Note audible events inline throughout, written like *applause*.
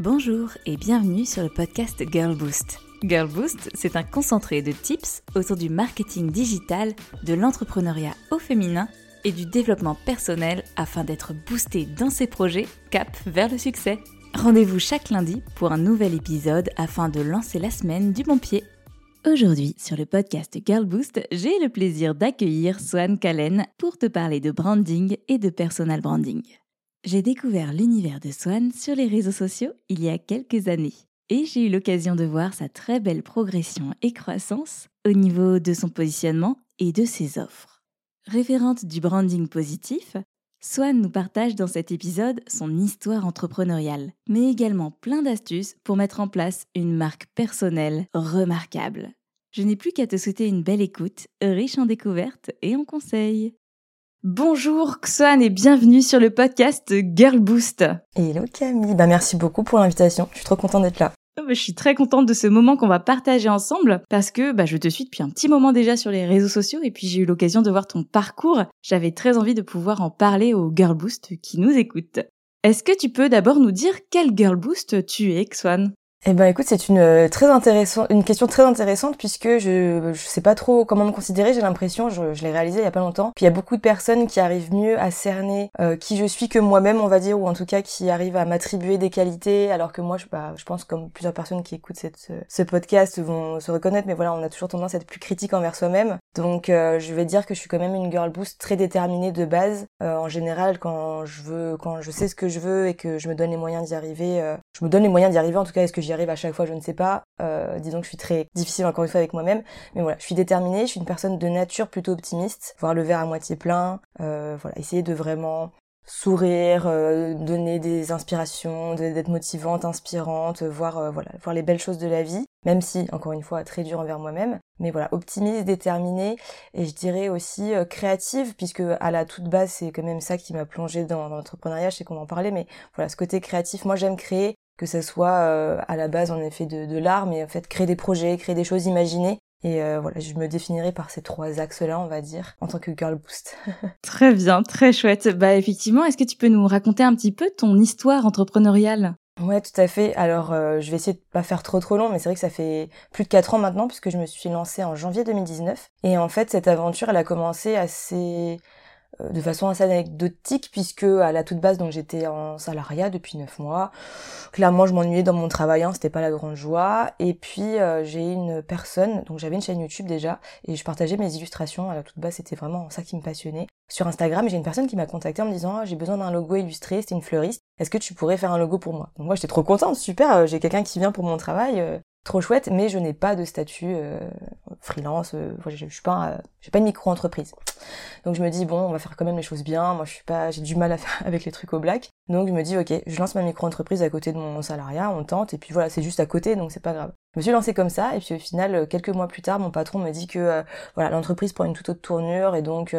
Bonjour et bienvenue sur le podcast Girl Boost. Girl Boost, c'est un concentré de tips autour du marketing digital, de l'entrepreneuriat au féminin et du développement personnel afin d'être boosté dans ses projets cap vers le succès. Rendez-vous chaque lundi pour un nouvel épisode afin de lancer la semaine du bon pied. Aujourd'hui, sur le podcast Girl Boost, j'ai le plaisir d'accueillir Swan Callen pour te parler de branding et de personal branding. J'ai découvert l'univers de Swan sur les réseaux sociaux il y a quelques années et j'ai eu l'occasion de voir sa très belle progression et croissance au niveau de son positionnement et de ses offres. Référente du branding positif, Swan nous partage dans cet épisode son histoire entrepreneuriale, mais également plein d'astuces pour mettre en place une marque personnelle remarquable. Je n'ai plus qu'à te souhaiter une belle écoute, riche en découvertes et en conseils. Bonjour Xuan et bienvenue sur le podcast Girl Boost. Hello Camille, bah merci beaucoup pour l'invitation, je suis trop contente d'être là. Oh, bah, je suis très contente de ce moment qu'on va partager ensemble parce que bah, je te suis depuis un petit moment déjà sur les réseaux sociaux et puis j'ai eu l'occasion de voir ton parcours. J'avais très envie de pouvoir en parler aux Girl Boost qui nous écoutent. Est-ce que tu peux d'abord nous dire quel Girl Boost tu es, Xuan eh ben écoute, c'est une euh, très intéressante, une question très intéressante puisque je je sais pas trop comment me considérer. J'ai l'impression, je, je l'ai réalisé il y a pas longtemps, qu'il y a beaucoup de personnes qui arrivent mieux à cerner euh, qui je suis que moi-même, on va dire, ou en tout cas qui arrivent à m'attribuer des qualités, alors que moi, je, bah, je pense comme plusieurs personnes qui écoutent cette, ce podcast vont se reconnaître, mais voilà, on a toujours tendance à être plus critique envers soi-même. Donc euh, je vais dire que je suis quand même une girl boost très déterminée de base. en général, quand je veux, quand je sais ce que je veux et que je me donne les moyens d'y arriver, je me donne les moyens d'y arriver. En tout cas, est-ce que j'y arrive à chaque fois, je ne sais pas. Euh, disons que je suis très difficile encore une fois avec moi-même, mais voilà, je suis déterminée, je suis une personne de nature plutôt optimiste, voir le verre à moitié plein, euh, voilà, essayer de vraiment sourire, euh, donner des inspirations, d'être motivante, inspirante, voir voilà, voir les belles choses de la vie, même si encore une fois très dur envers moi-même, mais voilà, optimiste, déterminée et je dirais aussi créative puisque à la toute base c'est quand même ça qui m'a plongée dans, dans l'entrepreneuriat, je sais qu'on en parlait, mais voilà, ce côté créatif, moi j'aime créer, que ça soit euh, à la base en effet de, de l'art, mais en fait créer des projets, créer des choses imaginées. Et euh, voilà, je me définirais par ces trois axes-là, on va dire, en tant que girl boost. *laughs* très bien, très chouette. Bah effectivement, est-ce que tu peux nous raconter un petit peu ton histoire entrepreneuriale? Ouais, tout à fait. Alors, euh, je vais essayer de pas faire trop trop long, mais c'est vrai que ça fait plus de quatre ans maintenant, puisque je me suis lancée en janvier 2019. Et en fait, cette aventure, elle a commencé assez de façon assez anecdotique puisque à la toute base donc j'étais en salariat depuis neuf mois. Clairement je m'ennuyais dans mon travail, hein, c'était pas la grande joie. Et puis euh, j'ai une personne, donc j'avais une chaîne YouTube déjà et je partageais mes illustrations. À la toute base c'était vraiment ça qui me passionnait. Sur Instagram j'ai une personne qui m'a contacté en me disant ah, j'ai besoin d'un logo illustré, c'était une fleuriste. Est-ce que tu pourrais faire un logo pour moi? Donc moi j'étais trop contente, super, euh, j'ai quelqu'un qui vient pour mon travail trop chouette, mais je n'ai pas de statut euh, freelance. Euh, je, suis pas, euh, j'ai pas une micro-entreprise. Donc je me dis bon, on va faire quand même les choses bien. Moi, je suis pas, j'ai du mal à faire *laughs* avec les trucs au black. Donc je me dis ok, je lance ma micro-entreprise à côté de mon salariat, on tente, et puis voilà, c'est juste à côté, donc c'est pas grave. Je me suis lancée comme ça, et puis au final, quelques mois plus tard, mon patron me dit que voilà, l'entreprise prend une toute autre tournure, et donc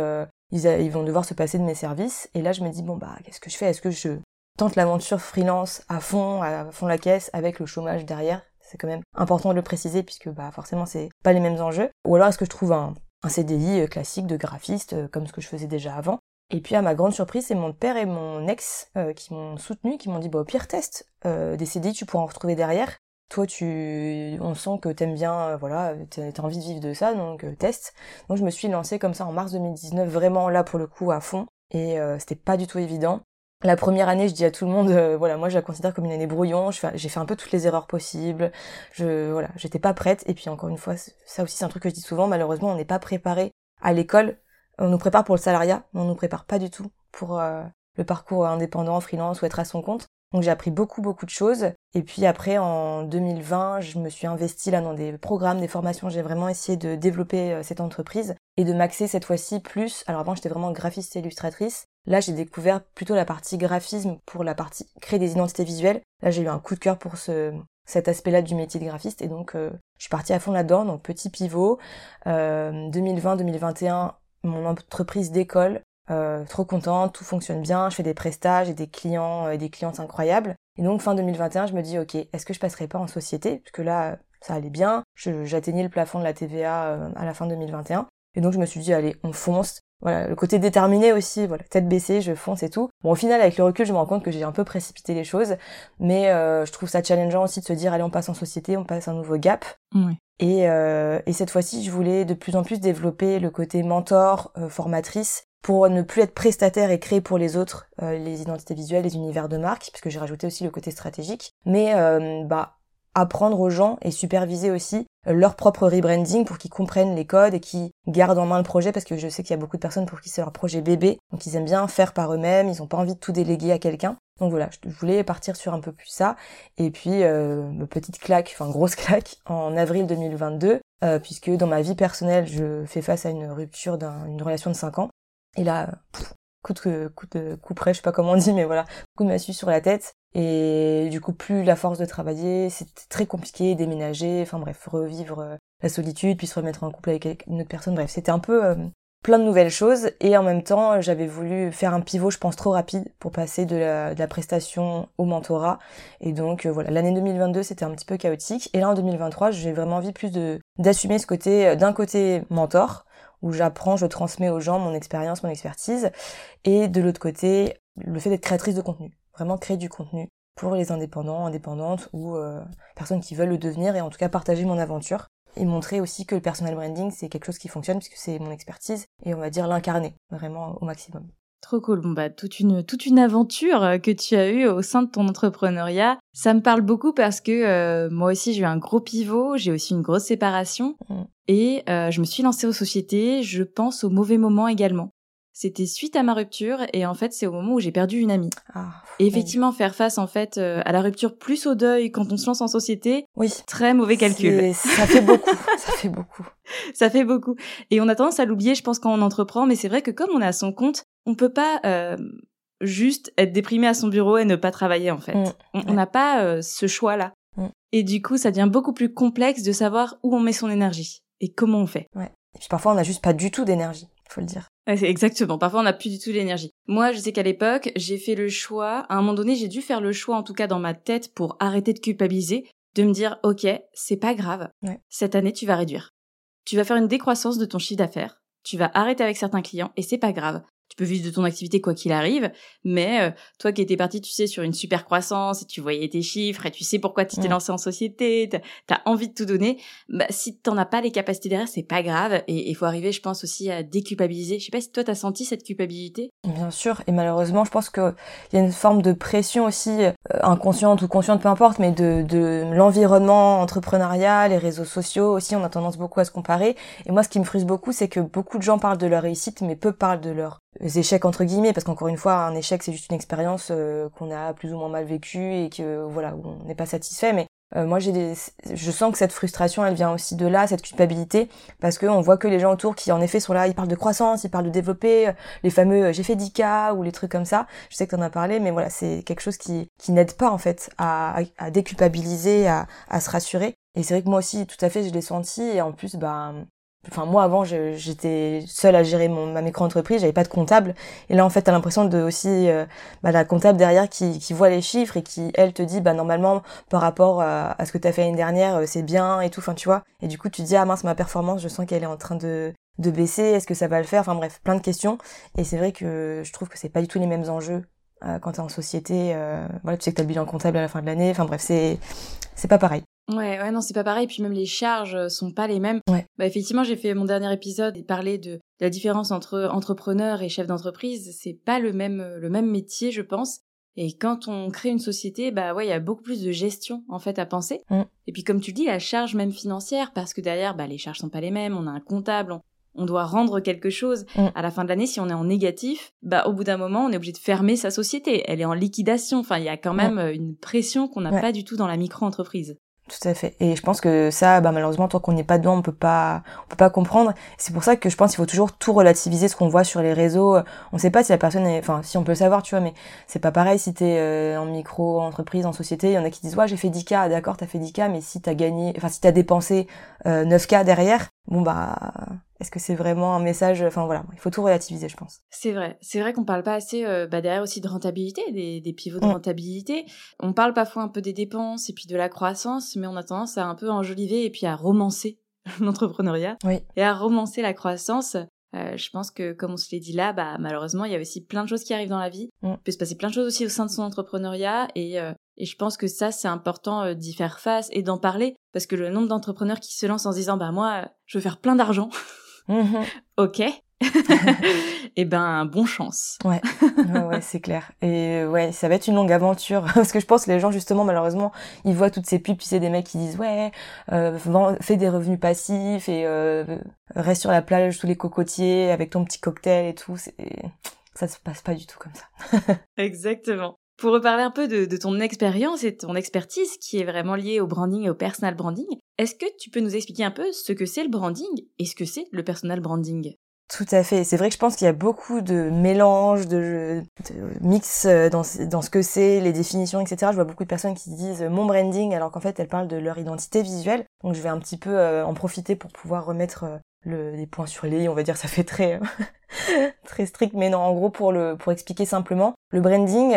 ils, ils vont devoir se passer de mes services. Et là, je me dis bon bah, qu'est-ce que je fais? Est-ce que je tente l'aventure freelance à fond, à fond la caisse, avec le chômage derrière? C'est quand même important de le préciser puisque bah forcément c'est pas les mêmes enjeux. Ou alors est-ce que je trouve un, un CDI euh, classique de graphiste euh, comme ce que je faisais déjà avant? Et puis à ma grande surprise, c'est mon père et mon ex euh, qui m'ont soutenu, qui m'ont dit bah au pire test des CDI, tu pourras en retrouver derrière. Toi, tu, on sent que t'aimes bien, voilà, t'as envie de vivre de ça, donc test. Donc je me suis lancée comme ça en mars 2019, vraiment là pour le coup à fond, et c'était pas du tout évident. La première année, je dis à tout le monde, euh, voilà, moi je la considère comme une année brouillon. J'ai fait un peu toutes les erreurs possibles. Je, voilà, j'étais pas prête. Et puis encore une fois, ça aussi c'est un truc que je dis souvent. Malheureusement, on n'est pas préparé à l'école. On nous prépare pour le salariat, mais on nous prépare pas du tout pour euh, le parcours indépendant, freelance ou être à son compte. Donc j'ai appris beaucoup beaucoup de choses. Et puis après en 2020, je me suis investie là dans des programmes, des formations. J'ai vraiment essayé de développer euh, cette entreprise et de m'axer cette fois-ci plus. Alors avant j'étais vraiment graphiste et illustratrice. Là j'ai découvert plutôt la partie graphisme pour la partie créer des identités visuelles. Là j'ai eu un coup de cœur pour ce cet aspect-là du métier de graphiste et donc euh, je suis partie à fond là-dedans. Donc petit pivot. Euh, 2020-2021 mon entreprise d'école euh, trop contente, tout fonctionne bien, je fais des prestages et des clients et euh, des clientes incroyables. Et donc fin 2021, je me dis ok, est-ce que je passerai pas en société? Parce que là, ça allait bien, j'atteignais le plafond de la TVA euh, à la fin 2021. Et donc je me suis dit allez, on fonce. Voilà, le côté déterminé aussi, voilà, tête baissée, je fonce et tout. Bon, au final, avec le recul, je me rends compte que j'ai un peu précipité les choses, mais euh, je trouve ça challengeant aussi de se dire, allez, on passe en société, on passe un nouveau gap. Et, euh, et cette fois-ci, je voulais de plus en plus développer le côté mentor, euh, formatrice, pour ne plus être prestataire et créer pour les autres euh, les identités visuelles, les univers de marque, puisque j'ai rajouté aussi le côté stratégique. Mais bah apprendre aux gens et superviser aussi leur propre rebranding pour qu'ils comprennent les codes et qu'ils gardent en main le projet parce que je sais qu'il y a beaucoup de personnes pour qui c'est leur projet bébé donc ils aiment bien faire par eux-mêmes ils ont pas envie de tout déléguer à quelqu'un. Donc voilà je voulais partir sur un peu plus ça. Et puis euh, petite claque enfin grosse *laughs* claque en avril 2022 euh, puisque dans ma vie personnelle je fais face à une rupture d'une relation de 5 ans. Et là coup de coup de coup près je sais pas comment on dit mais voilà coup de massue sur la tête et du coup, plus la force de travailler, c'était très compliqué, déménager, enfin bref, revivre euh, la solitude, puis se remettre en couple avec une autre personne. Bref, c'était un peu euh, plein de nouvelles choses. Et en même temps, j'avais voulu faire un pivot, je pense, trop rapide pour passer de la, prestation au mentorat. Et donc euh, voilà, l'année 2022, c'était un petit peu chaotique. Et là, en 2023, j'ai vraiment envie plus de d'assumer ce côté, d'un côté mentor, où j'apprends, je transmets aux gens mon expérience, mon expertise, et de l'autre côté, le fait d'être créatrice de contenu vraiment créer du contenu pour les indépendants, indépendantes ou euh, personnes qui veulent le devenir et en tout cas partager mon aventure et montrer aussi que le personal branding c'est quelque chose qui fonctionne puisque c'est mon expertise et on va dire l'incarner vraiment au maximum. Trop cool. Bon bah toute une toute une aventure euh, que tu as eue au sein de ton entrepreneuriat. Ça me parle beaucoup parce que euh, moi aussi j'ai eu un gros pivot, j'ai aussi une grosse séparation mm. et je me suis lancée aux sociétés. Je pense au mauvais moment également. C'était suite à ma rupture et en fait c'est au moment où j'ai perdu une amie. Ah, et effectivement faire face en fait euh, à la rupture plus au deuil quand on se lance en société. Oui. Très mauvais calcul. Ça fait beaucoup. ça fait beaucoup. *laughs* Ça fait beaucoup. Et on a tendance à l'oublier je pense quand on entreprend mais c'est vrai que comme on est à son compte, on peut pas euh, juste être déprimé à son bureau et ne pas travailler en fait. Mm. On n'a pas euh, ce choix là. Mm. Et du coup ça devient beaucoup plus complexe de savoir où on met son énergie et comment on fait. Ouais. Et puis parfois on n'a juste pas du tout d'énergie, faut le dire. Exactement. Parfois, on n'a plus du tout l'énergie. Moi, je sais qu'à l'époque, j'ai fait le choix. À un moment donné, j'ai dû faire le choix, en tout cas dans ma tête, pour arrêter de culpabiliser, de me dire, ok, c'est pas grave. Cette année, tu vas réduire. Tu vas faire une décroissance de ton chiffre d'affaires. Tu vas arrêter avec certains clients et c'est pas grave tu peux vivre de ton activité quoi qu'il arrive, mais euh, toi qui étais parti, tu sais, sur une super croissance et tu voyais tes chiffres et tu sais pourquoi tu t'es lancé en société, t'as as envie de tout donner, bah si t'en as pas les capacités derrière, c'est pas grave et il faut arriver, je pense aussi à déculpabiliser. Je sais pas si toi t'as senti cette culpabilité? Bien sûr, et malheureusement, je pense qu'il y a une forme de pression aussi euh, inconsciente ou consciente, peu importe, mais de, de l'environnement entrepreneurial, les réseaux sociaux aussi, on a tendance beaucoup à se comparer. Et moi, ce qui me frustre beaucoup, c'est que beaucoup de gens parlent de leur réussite, mais peu parlent de leur échecs entre guillemets parce qu'encore une fois un échec c'est juste une expérience euh, qu'on a plus ou moins mal vécue et que voilà on n'est pas satisfait. Mais euh, moi j'ai je sens que cette frustration elle vient aussi de là cette culpabilité parce que on voit que les gens autour qui en effet sont là ils parlent de croissance ils parlent de développer euh, les fameux j'ai fait 10K ou les trucs comme ça. Je sais que t'en as parlé mais voilà c'est quelque chose qui qui n'aide pas en fait à, à, déculpabiliser à, à se rassurer. Et c'est vrai que moi aussi tout à fait je l'ai senti. Et en plus bah enfin moi avant j'étais seule à gérer mon ma micro-entreprise, j'avais pas de comptable et là en fait tu as l'impression de aussi euh, bah, la comptable derrière qui, qui voit les chiffres et qui elle te dit bah normalement par rapport à, ce que tu as fait l'année dernière, euh, c'est bien et tout enfin tu vois. Et du coup tu te dis ah mince ma performance, je sens qu'elle est en train de de baisser, est-ce que ça va le faire? Enfin bref, plein de questions et c'est vrai que je trouve que c'est pas du tout les mêmes enjeux euh, quand tu es en société voilà, tu sais que tu as le bilan comptable à la fin de l'année, enfin bref, c'est c'est pas pareil. Ouais, ouais, non, c'est pas pareil. Puis même les charges euh, sont pas les mêmes. Ouais. Bah, effectivement, j'ai fait mon dernier épisode et parlé de, la différence entre entrepreneur et chef d'entreprise. C'est pas le même, euh, le même métier, je pense. Et quand on crée une société, bah ouais, il y a beaucoup plus de gestion en fait à penser. Mm. Et puis comme tu dis, la charge même financière, parce que derrière, bah les charges sont pas les mêmes. On a un comptable, on, doit rendre quelque chose. Mm. À la fin de l'année, si on est en négatif, bah au bout d'un moment, on est obligé de fermer sa société. Elle est en liquidation. Enfin, il y a quand même euh, une pression qu'on n'a pas du tout dans la micro-entreprise. Tout à fait. Et je pense que ça, bah, malheureusement, tant qu'on n'est pas dedans, on peut pas, on peut pas comprendre. C'est pour ça que je pense qu'il faut toujours tout relativiser ce qu'on voit sur les réseaux. On sait pas si la personne est, enfin, si on peut le savoir, tu vois, mais c'est pas pareil si t'es euh, en micro, entreprise, en société. Il y en a qui disent, ouais, j'ai fait 10K, d'accord, t'as fait 10K, mais si t'as gagné, enfin, si t'as dépensé euh, 9K derrière, bon, bah, est-ce que c'est vraiment un message Enfin voilà, il faut tout relativiser, je pense. C'est vrai, c'est vrai qu'on parle pas assez euh, bah, derrière aussi de rentabilité, des, des pivots de mm. rentabilité. On parle parfois un peu des dépenses et puis de la croissance, mais on a tendance à un peu enjoliver et puis à romancer *laughs* l'entrepreneuriat oui. et à romancer la croissance. Euh, je pense que, comme on se l'est dit là, bah, malheureusement, il y a aussi plein de choses qui arrivent dans la vie. Mm. Il peut se passer plein de choses aussi au sein de son entrepreneuriat. Et, euh, et je pense que ça, c'est important euh, d'y faire face et d'en parler. Parce que le nombre d'entrepreneurs qui se lancent en se disant, bah moi, je veux faire plein d'argent. *laughs* Mhm. *laughs* ok. *laughs* Eh ben, bon chance. Ouais, *laughs* ouais, ouais, c'est clair. Et euh, ouais, ça va être une longue aventure parce que je pense que les gens justement malheureusement ils voient toutes ces pubs puis c'est des mecs qui disent ouais euh, fais des revenus passifs et euh, reste sur la plage sous les cocotiers avec ton petit cocktail et tout. Ça se passe pas du tout comme ça. Exactement. Pour reparler un peu de, de ton expérience et ton expertise qui est vraiment liée au branding et au personal branding, est-ce que tu peux nous expliquer un peu ce que c'est le branding et ce que c'est le personal branding? Tout à fait. C'est vrai que je pense qu'il y a beaucoup de mélanges, de, mix euh, dans, ce- que c'est, les définitions, etc. Je vois beaucoup de personnes qui disent euh, mon branding alors qu'en fait elles parlent de leur identité visuelle. Donc je vais un petit peu euh, en profiter pour pouvoir remettre le, les points sur les i. On va dire ça fait très *laughs* très strict, mais non. En gros pour le pour expliquer simplement, le branding,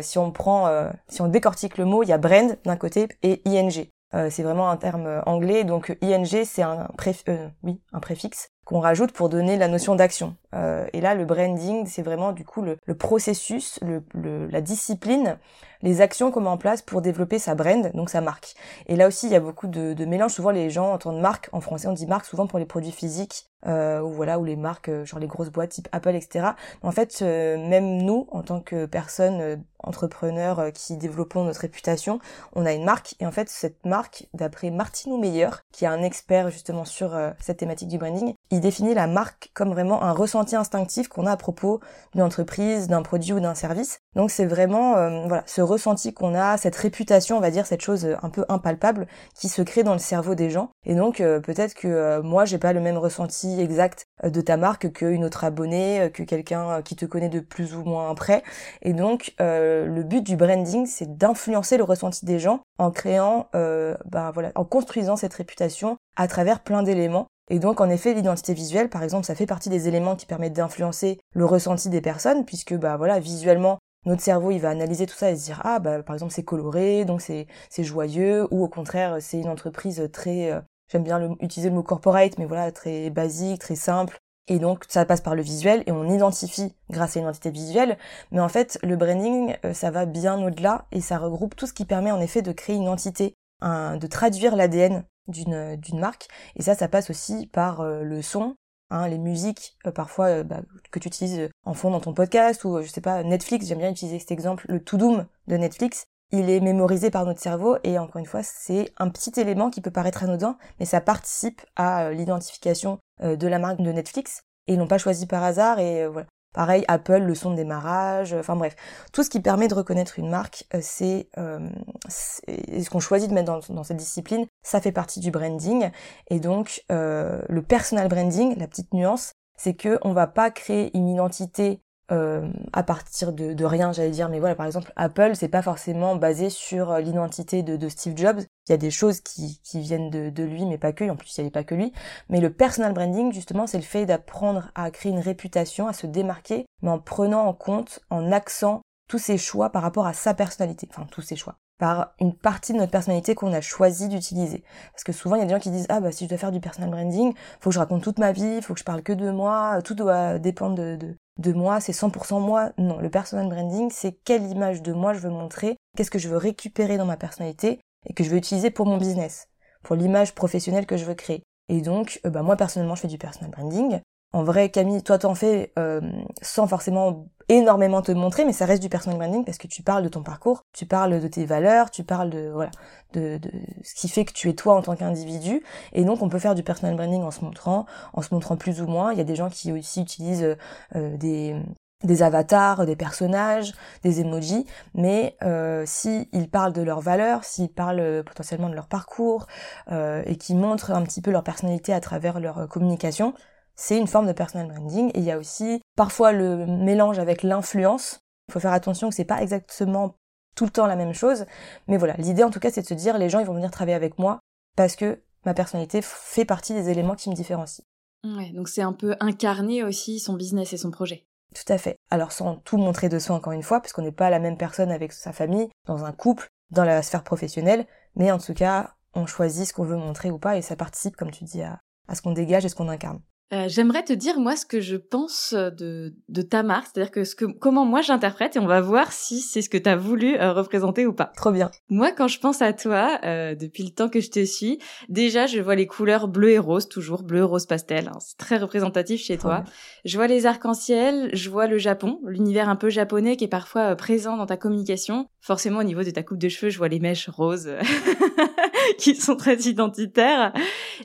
si on prend, si on décortique le mot, il y a brand d'un côté et ing. Euh, c'est vraiment un terme euh, anglais, donc ing c'est un, préf- euh, oui, un préfixe qu'on rajoute pour donner la notion d'action. Euh, et là, le branding, c'est vraiment du coup le, le processus, le, le- la discipline, les actions qu'on met en place pour développer sa brand, donc sa marque. Et là aussi, il y a beaucoup de, de mélange. Souvent, les gens entendent marque. En français, on dit marque souvent pour les produits physiques, euh, ou voilà, ou les marques, euh, genre les grosses boîtes type Apple, etc. En fait, euh, même nous, en tant que personnes euh, entrepreneurs euh, qui développons notre réputation, on a une marque. Et en fait, cette marque, d'après Martino Meyer, qui est un expert justement sur cette thématique du branding, il définit la marque comme vraiment un ressenti instinctif qu'on a à propos d'une entreprise, d'un produit ou d'un service. Donc c'est vraiment voilà ce ressenti qu'on a, cette réputation, on va dire cette chose euh, un peu impalpable qui se crée dans le cerveau des gens. Et donc euh, peut-être que euh, moi j'ai pas le même ressenti exact de ta marque qu'une autre abonnée, que quelqu'un qui te connaît de plus ou moins près. Et donc le but du branding c'est d'influencer le ressenti des gens en créant, bah voilà, en construisant cette réputation à travers plein d'éléments et donc, en effet, l'identité visuelle, par exemple, ça fait partie des éléments qui permettent d'influencer le ressenti des personnes, puisque, bah voilà, visuellement, notre cerveau, il va analyser tout ça et se dire, ah, bah, par exemple, c'est coloré, donc c'est, c'est joyeux, ou au contraire, c'est une entreprise très, euh, j'aime bien le- utiliser le mot corporate, mais voilà, très basique, très simple. Et donc, ça passe par le visuel et on identifie grâce à l'identité visuelle. Mais en fait, le branding, euh, ça va bien au-delà et ça regroupe tout ce qui permet en effet de créer une entité, un- de traduire l'ADN d'une d'une marque et ça ça passe aussi par euh, le son hein, les musiques euh, parfois euh, bah, que tu utilises en fond dans ton podcast ou euh, je sais pas Netflix. J'aime bien utiliser cet exemple le to doom de Netflix. Il est mémorisé par notre cerveau et encore une fois c'est un petit élément qui peut paraître anodin mais ça participe à euh, l'identification euh, de la marque de Netflix et ils l'ont pas choisi par hasard et euh, voilà. Pareil, Apple, le son de démarrage, euh, enfin bref, tout ce qui permet de reconnaître une marque, euh, c'est euh, c'est- ce qu'on choisit de mettre dans, dans cette discipline, ça fait partie du branding. Et donc, euh, le personal branding, la petite nuance, c'est que on va pas créer une identité euh, à partir de, rien, j'allais dire. Mais voilà, par exemple, Apple, c'est pas forcément basé sur euh, l'identité de, de Steve Jobs. Il y a des choses qui, qui viennent de, de lui, mais pas que. En plus, il n'y avait pas que lui. Mais le personal branding, justement, c'est le fait d'apprendre à créer une réputation, à se démarquer, mais en prenant en compte, en accent tous ses choix par rapport à sa personnalité. Enfin, tous ses choix par une partie de notre personnalité qu'on a choisi d'utiliser. Parce que souvent, il y a des gens qui disent, ah bah si je dois faire du personal branding, faut que je raconte toute ma vie, faut que je parle que de moi, tout doit dépendre de, de, de moi, c'est 100% moi. Non, le personal branding, c'est quelle image de moi je veux montrer, qu'est-ce que je veux récupérer dans ma personnalité et que je veux utiliser pour mon business, pour l'image professionnelle que je veux créer. Et donc, euh, bah moi personnellement, je fais du personal branding. En vrai, Camille, toi t'en fais euh, sans forcément énormément te montrer, mais ça reste du personal branding parce que tu parles de ton parcours, tu parles de tes valeurs, tu parles de voilà de, de ce qui fait que tu es toi en tant qu'individu. Et donc on peut faire du personal branding en se montrant, en se montrant plus ou moins. Il y a des gens qui aussi utilisent euh, des des avatars, des personnages, des emojis, mais euh, si ils parlent de leurs valeurs, s'ils parlent euh, potentiellement de leur parcours euh, et qui montrent un petit peu leur personnalité à travers leur communication, c'est une forme de personal branding. Et il y a aussi parfois le mélange avec l'influence. Il faut faire attention que c'est pas exactement tout le temps la même chose. Mais voilà, l'idée en tout cas c'est de se dire les gens ils vont venir travailler avec moi parce que ma personnalité fait partie des éléments qui me différencient. Ouais, donc c'est un peu incarner aussi son business et son projet. Tout à fait. Alors sans tout montrer de soi encore une fois, parce qu'on n'est pas la même personne avec sa famille, dans un couple, dans la sphère professionnelle, mais en tout cas, on choisit ce qu'on veut montrer ou pas, et ça participe, comme tu dis, à, à ce qu'on dégage et ce qu'on incarne. Euh, j'aimerais te dire moi ce que je pense de, de ta marque, c'est-à-dire que, ce que comment moi j'interprète et on va voir si c'est ce que tu as voulu euh, représenter ou pas. Trop bien. Moi quand je pense à toi, euh, depuis le temps que je te suis, déjà je vois les couleurs bleu et rose, toujours bleu, rose, pastel, hein. c'est très représentatif chez toi. Je vois les arcs-en-ciel, je vois le Japon, l'univers un peu japonais qui est parfois présent dans ta communication. Forcément au niveau de ta coupe de cheveux, je vois les mèches roses *laughs* *laughs* qui sont très identitaires.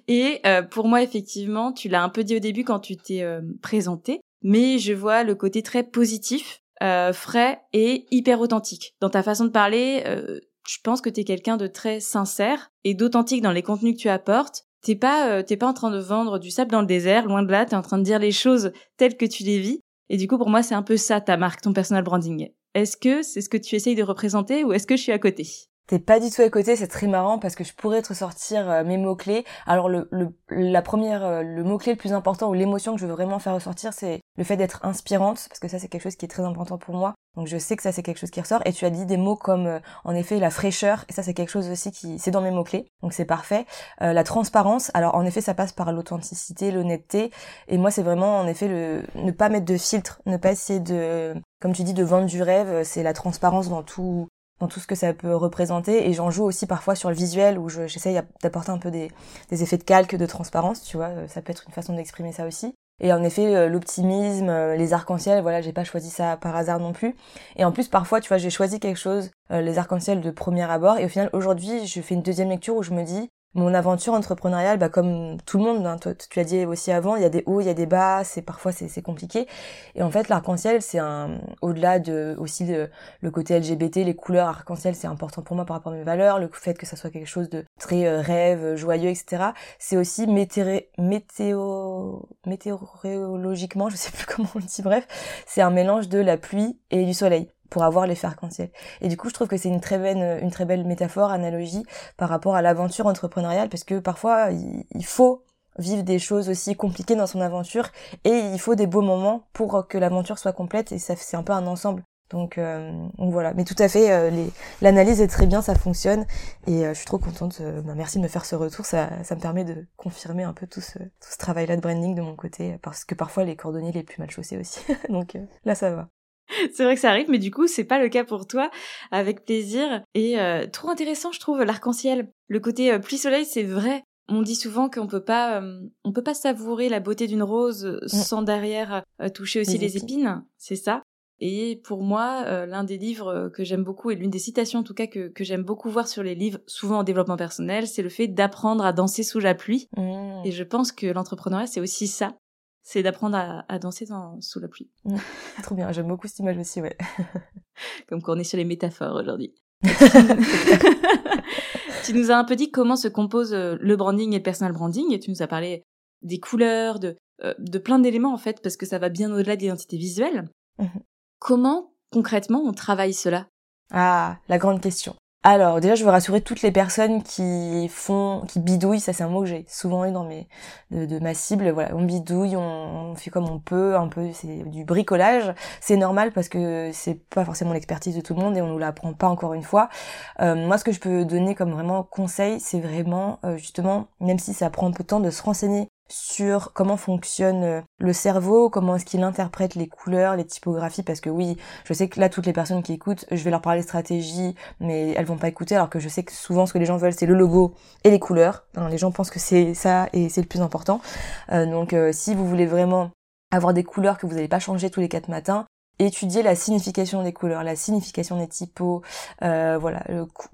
Et pour moi effectivement, tu l'as un peu dit au début quand tu t'es euh, présenté, mais je vois le côté très positif, euh, frais et hyper authentique. Dans ta façon de parler, euh, je pense que tu es quelqu'un de très sincère et d'authentique dans les contenus que tu apportes. T'es pas, t'es pas en train de vendre du sable dans le désert, loin de là, t'es en train de dire les choses telles que tu les vis. Et du coup, pour moi, c'est un peu ça ta marque, ton personal branding. Est-ce que c'est ce que tu essayes de représenter ou est-ce que je suis à côté? T'es pas du tout à côté, c'est très marrant parce que je pourrais te ressortir euh, mes mots-clés. Alors le, le, la première, euh, le mot-clé le plus important ou l'émotion que je veux vraiment faire ressortir, c'est le fait d'être inspirante, parce que ça c'est quelque chose qui est très important pour moi. Donc je sais que ça c'est quelque chose qui ressort. Et tu as dit des mots comme euh, en effet la fraîcheur, et ça c'est quelque chose aussi qui c'est dans mes mots-clés, donc c'est parfait. la transparence, alors en effet ça passe par l'authenticité, l'honnêteté, et moi c'est vraiment en effet le ne pas mettre de filtre, ne pas essayer de comme tu dis, de vendre du rêve, c'est la transparence dans tout, dans tout ce que ça peut représenter et j'en joue aussi parfois sur le visuel où j'essaye d'apporter un peu des, des, effets de calque, de transparence, tu vois, euh, ça peut être une façon d'exprimer ça aussi. Et en effet, euh, l'optimisme, euh, les arcs-en-ciel, voilà, j'ai pas choisi ça par hasard non plus. Et en plus, parfois, tu vois, j'ai choisi quelque chose, les arcs-en-ciel de premier abord, et au final, aujourd'hui, je fais une deuxième lecture où je me dis, mon aventure entrepreneuriale, bah comme tout le monde, hein, tu l'as dit aussi avant, il y a des hauts, il y a des bas, c'est parfois c'est compliqué. Et en fait, l'arc-en-ciel, c'est un au-delà de aussi le côté LGBT, les couleurs arc-en-ciel, c'est important pour moi par rapport à mes valeurs, le fait que ça soit quelque chose de très euh, rêve, joyeux, etc. C'est aussi météo, météo, météorologiquement, je sais plus *laughs* comment on le dit, bref, c'est un mélange de la pluie et du soleil pour avoir l'effet arc-en-ciel. Et du coup, je trouve que c'est une très belle, une très belle métaphore, analogie par rapport à l'aventure entrepreneuriale, parce que parfois, il faut vivre des choses aussi compliquées dans son aventure et il faut des beaux moments pour que l'aventure soit complète et ça c'est un peu un ensemble. Donc, euh, donc, voilà. Mais tout à fait euh, l'analyse est très bien ça fonctionne et euh, je suis trop contente bah, merci de me faire ce retour. Ça, ça me permet de confirmer un peu tout ce, tout ce travail là de branding de mon côté parce que parfois les cordonniers les plus mal chaussés aussi. *laughs* Donc là ça va *laughs* c'est vrai que ça arrive, mais du coup, c'est pas le cas pour toi. Avec plaisir. Et euh, trop intéressant, je trouve, l'arc-en-ciel. Le côté euh, pluie soleil, c'est vrai. On dit souvent qu'on peut pas, euh, on peut pas savourer la beauté d'une rose mm. sans derrière toucher aussi les, épines. C'est ça. Et pour moi, l'un des livres que j'aime beaucoup et l'une des citations en tout cas que, que j'aime beaucoup voir sur les livres, souvent en développement personnel, c'est le fait d'apprendre à danser sous la pluie. Mm. Et je pense que l'entrepreneuriat, c'est aussi ça c'est d'apprendre à, danser sous la pluie. Mmh. *laughs* trop bien, j'aime beaucoup cette image aussi, ouais. *laughs* Comme quand on est sur les métaphores aujourd'hui. *laughs* tu nous as un peu dit comment se compose euh, le branding et le personal branding, et tu nous as parlé des couleurs, de, euh, de plein d'éléments en fait, parce que ça va bien au-delà de l'identité visuelle. Mmh. Comment concrètement on travaille cela? Ah, la grande question. Alors déjà, je veux rassurer toutes les personnes qui font, qui bidouillent. Ça, c'est un mot que j'ai souvent eu dans mes de, ma cible. Voilà, on bidouille, on, fait comme on peut, un peu, c'est du bricolage. C'est normal parce que c'est pas forcément l'expertise de tout le monde et on nous l'apprend pas encore une fois. Euh, moi, ce que je peux donner comme vraiment conseil, c'est vraiment euh, justement, même si ça prend un peu de temps, de se renseigner sur comment fonctionne euh, le cerveau, comment est-ce qu'il interprète les couleurs, les typographies, parce que oui, je sais que là, toutes les personnes qui écoutent, je vais leur parler stratégie, mais elles vont pas écouter, alors que je sais que souvent, ce que les gens veulent, c'est le logo et les couleurs. les gens pensent que c'est ça et c'est le plus important. Euh, donc, euh, si vous voulez vraiment avoir des couleurs que vous n'allez pas changer tous les quatre matins, étudier la signification des couleurs, la signification des typos, euh, voilà,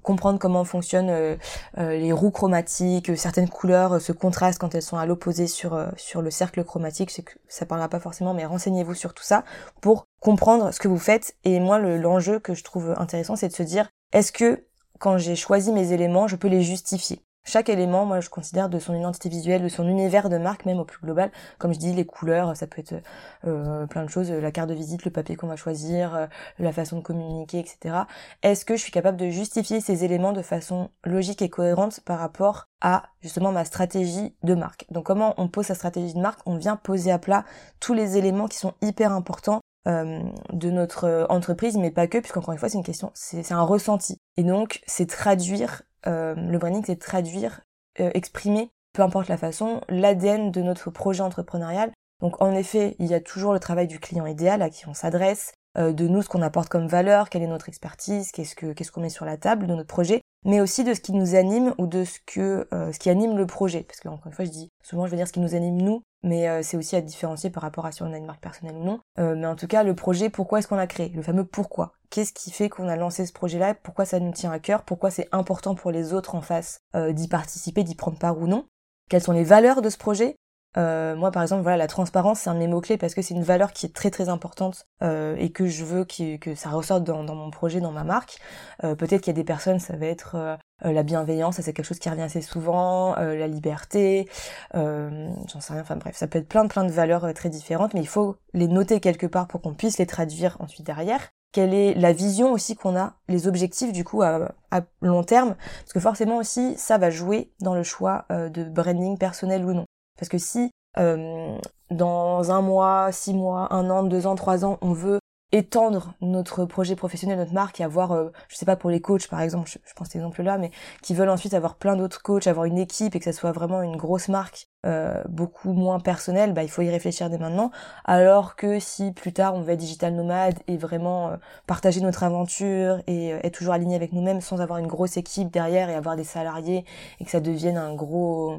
comprendre comment fonctionnent euh, euh, les roues chromatiques, certaines couleurs se contrastent quand elles sont à l'opposé sur sur le cercle chromatique, c'est que ça parlera pas forcément, mais renseignez-vous sur tout ça pour comprendre ce que vous faites. Et moi, l'enjeu que je trouve intéressant, c'est de se dire, est-ce que quand j'ai choisi mes éléments, je peux les justifier? Chaque élément, moi, je considère de son identité visuelle, de son univers de marque, même au plus global. Comme je dis, les couleurs, ça peut être euh, plein de choses, la carte de visite, le papier qu'on va choisir, euh, la façon de communiquer, etc. Est-ce que je suis capable de justifier ces éléments de façon logique et cohérente par rapport à justement ma stratégie de marque? Donc comment on pose sa stratégie de marque? On vient poser à plat tous les éléments qui sont hyper importants euh, de notre entreprise, mais pas que, puisqu'encore une fois, c'est une question, c'est un ressenti. Et donc, c'est traduire euh, le branding, c'est traduire, euh, exprimer peu importe la façon, l'ADN de notre projet entrepreneurial. Donc en effet, il y a toujours le travail du client idéal à qui on s'adresse, euh, de nous ce qu'on apporte comme valeur, quelle est notre expertise, qu'est-ce que qu'est-ce qu'on met sur la table de notre projet, mais aussi de ce qui nous anime ou de ce que euh, ce qui anime le projet. Parce que encore une fois, je dis souvent, je veux dire ce qui nous anime nous, mais euh, c'est aussi à différencier par rapport à si on a une marque personnelle ou non. mais en tout cas, le projet, pourquoi est-ce qu'on l'a créé? Le fameux pourquoi. Qu'est-ce qui fait qu'on a lancé ce projet-là? Pourquoi ça nous tient à cœur? Pourquoi c'est important pour les autres en face d'y participer, d'y prendre part ou non? Quelles sont les valeurs de ce projet? Euh, moi, par exemple, voilà, la transparence, c'est un de mes mots-clés parce que c'est une valeur qui est très très importante euh, et que je veux que ça ressorte dans, mon projet, dans ma marque. Euh, peut-être qu'il y a des personnes, ça va être euh, la bienveillance, c'est quelque chose qui revient assez souvent, la liberté, j'en sais rien, enfin bref, ça peut être plein de plein de valeurs très différentes, mais il faut les noter quelque part pour qu'on puisse les traduire ensuite derrière quelle est la vision aussi qu'on a, les objectifs du coup à, à, long terme, parce que forcément aussi ça va jouer dans le choix de branding personnel ou non. Parce que si euh, dans un mois, six mois, un an, deux ans, trois ans, on veut étendre notre projet professionnel, notre marque et avoir, euh, je sais pas pour les coachs par exemple, je, pense cet exemple-là, mais qui veulent ensuite avoir plein d'autres coachs, avoir une équipe et que ça soit vraiment une grosse marque euh, beaucoup moins personnelle, bah il faut y réfléchir dès maintenant. Alors que si plus tard on veut être digital nomade et vraiment partager notre aventure et être toujours aligné avec nous-mêmes sans avoir une grosse équipe derrière et avoir des salariés et que ça devienne un gros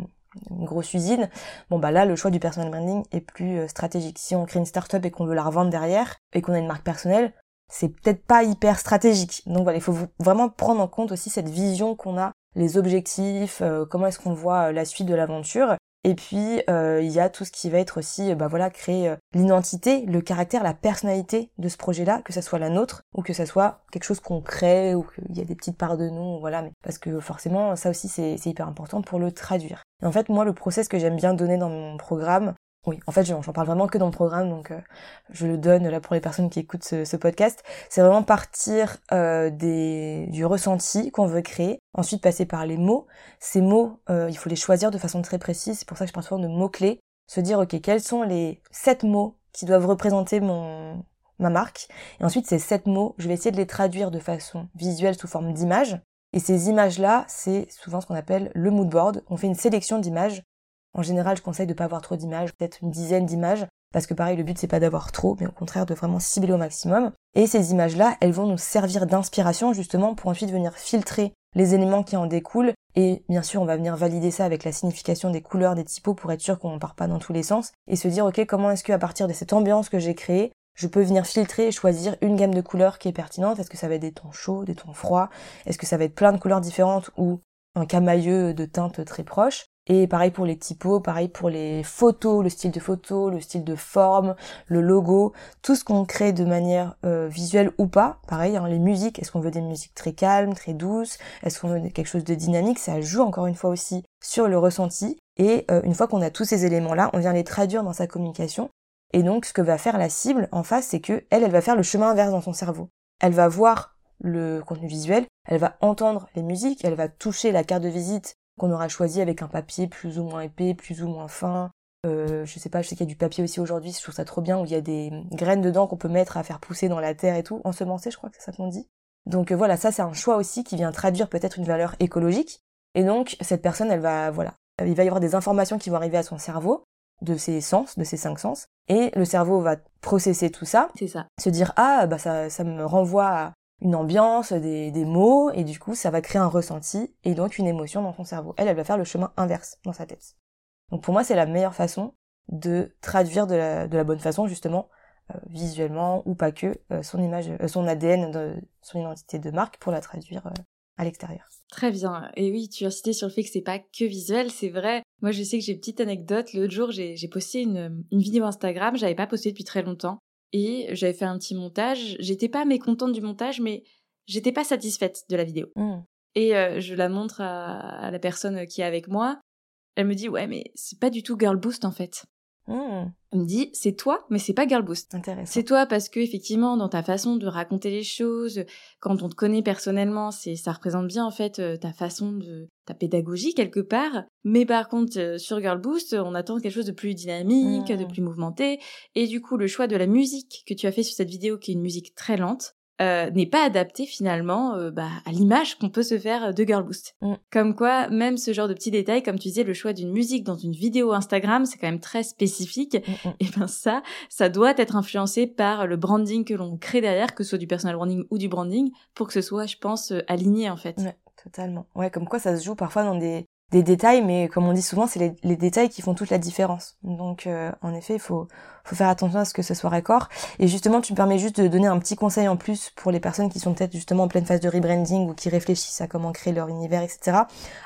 une grosse usine, bon bah là le choix du personal branding est plus euh, stratégique. Si on crée une startup et qu'on veut la revendre derrière et qu'on a une marque personnelle, c'est peut-être pas hyper stratégique. Donc voilà, il faut vraiment prendre en compte aussi cette vision qu'on a, les objectifs, euh, comment est-ce qu'on voit euh, la suite de l'aventure et puis euh, il y a tout ce qui va être aussi, bah voilà, créer euh, l'identité, le caractère, la personnalité de ce projet-là, que ça soit la nôtre ou que ça soit quelque chose qu'on crée ou qu'il y a des petites parts de nous, voilà. Mais parce que forcément, ça aussi c'est hyper important pour le traduire. Et en fait, moi, le process que j'aime bien donner dans mon programme, oui, en fait, j'en parle vraiment que dans le programme, donc euh, je le donne là pour les personnes qui écoutent ce, podcast. C'est vraiment partir euh, des, du ressenti qu'on veut créer, ensuite passer par les mots. Ces mots, euh, il faut les choisir de façon très précise. C'est pour ça que je parle souvent de mots clés. Se dire, ok, quels sont les sept mots qui doivent représenter mon ma marque? Et ensuite, ces sept mots, je vais essayer de les traduire de façon visuelle sous forme d'images. Et ces images-là, c'est souvent ce qu'on appelle le mood board. On fait une sélection d'images en général, je conseille de pas avoir trop d'images, peut-être une dizaine d'images, parce que pareil, le but c'est pas d'avoir trop, mais au contraire de vraiment cibler au maximum. Et ces images-là, elles vont nous servir d'inspiration justement pour ensuite venir filtrer les éléments qui en découlent. Et bien sûr, on va venir valider ça avec la signification des couleurs, des typos pour être sûr qu'on ne part pas dans tous les sens et se dire ok, comment est-ce que à partir de cette ambiance que j'ai créée, je peux venir filtrer et choisir une gamme de couleurs qui est pertinente? Est-ce que ça va être des tons chauds, des tons froids? Est-ce que ça va être plein de couleurs différentes ou un camailleux de teintes très proches? Et pareil pour les typos, pareil pour les photos, le style de photo, le style de forme, le logo, tout ce qu'on crée de manière euh, visuelle ou pas. Pareil, hein, les musiques, est-ce qu'on veut des musiques très calmes, très douces? Est-ce qu'on veut quelque chose de dynamique? Ça joue encore une fois aussi sur le ressenti. Et euh, une fois qu'on a tous ces éléments-là, on vient les traduire dans sa communication. Et donc, ce que va faire la cible en face, c'est que elle, elle va faire le chemin inverse dans son cerveau. Elle va voir le contenu visuel, elle va entendre les musiques, elle va toucher la carte de visite qu'on aura choisi avec un papier plus ou moins épais, plus ou moins fin. Euh, je sais pas, je sais qu'il y a du papier aussi aujourd'hui, je trouve ça trop bien, où il y a des graines dedans qu'on peut mettre à faire pousser dans la terre et tout, ensemencer, je crois que c'est ça qu'on dit. Donc euh, voilà, ça c'est un choix aussi qui vient traduire peut-être une valeur écologique. Et donc cette personne, elle va, voilà, il va y avoir des informations qui vont arriver à son cerveau, de ses sens, de ses cinq sens, et le cerveau va processer tout ça. C'est ça. Se dire ah bah ça, ça me renvoie à une ambiance, des, mots, et du coup, ça va créer un ressenti et donc une émotion dans son cerveau. Elle, elle va faire le chemin inverse dans sa tête. Donc pour moi, c'est la meilleure façon de traduire de la, bonne façon, justement, euh, visuellement ou pas que, euh, son image, euh, son ADN, son identité de marque pour la traduire à l'extérieur. Très bien. Et oui, tu as cité sur le fait que c'est pas que visuel, c'est vrai. Moi, je sais que j'ai une petite anecdote. L'autre jour, j'ai posté une, une vidéo Instagram, j'avais pas posté depuis très longtemps et j'avais fait un petit montage. J'étais pas mécontente du montage, mais j'étais pas satisfaite de la vidéo. Mmh. Et euh, je la montre à, la personne qui est avec moi. Elle me dit ouais mais c'est pas du tout girl boost en fait. Mmh. Elle me dit c'est toi mais c'est pas girl boost. C'est toi parce que effectivement dans ta façon de raconter les choses, quand on te connaît personnellement, c'est ça représente bien en fait euh, ta façon de ta pédagogie quelque part. Mais par contre euh, sur girl boost, on attend quelque chose de plus dynamique, de mmh. plus mouvementé et du coup le choix de la musique que tu as fait sur cette vidéo qui est une musique très lente euh, n'est pas adapté finalement euh, bah, à l'image qu'on peut se faire de Girl Boost. Mm. Comme quoi, même ce genre de petits détails, comme tu disais, le choix d'une musique dans une vidéo Instagram, c'est quand même très spécifique. Mm, mm. Et ben ça, ça doit être influencé par le branding que l'on crée derrière, que ce soit du personal branding ou du branding, pour que ce soit, je pense, euh, aligné en fait. Ouais, totalement. Ouais, comme quoi ça se joue parfois dans des des détails, mais comme on dit souvent, c'est les, détails qui font toute la différence. Donc, euh, en effet, il faut, faire attention à ce que ce soit raccord. Et justement, tu me permets juste de donner un petit conseil en plus pour les personnes qui sont peut-être justement en pleine phase de rebranding ou qui réfléchissent à comment créer leur univers, etc.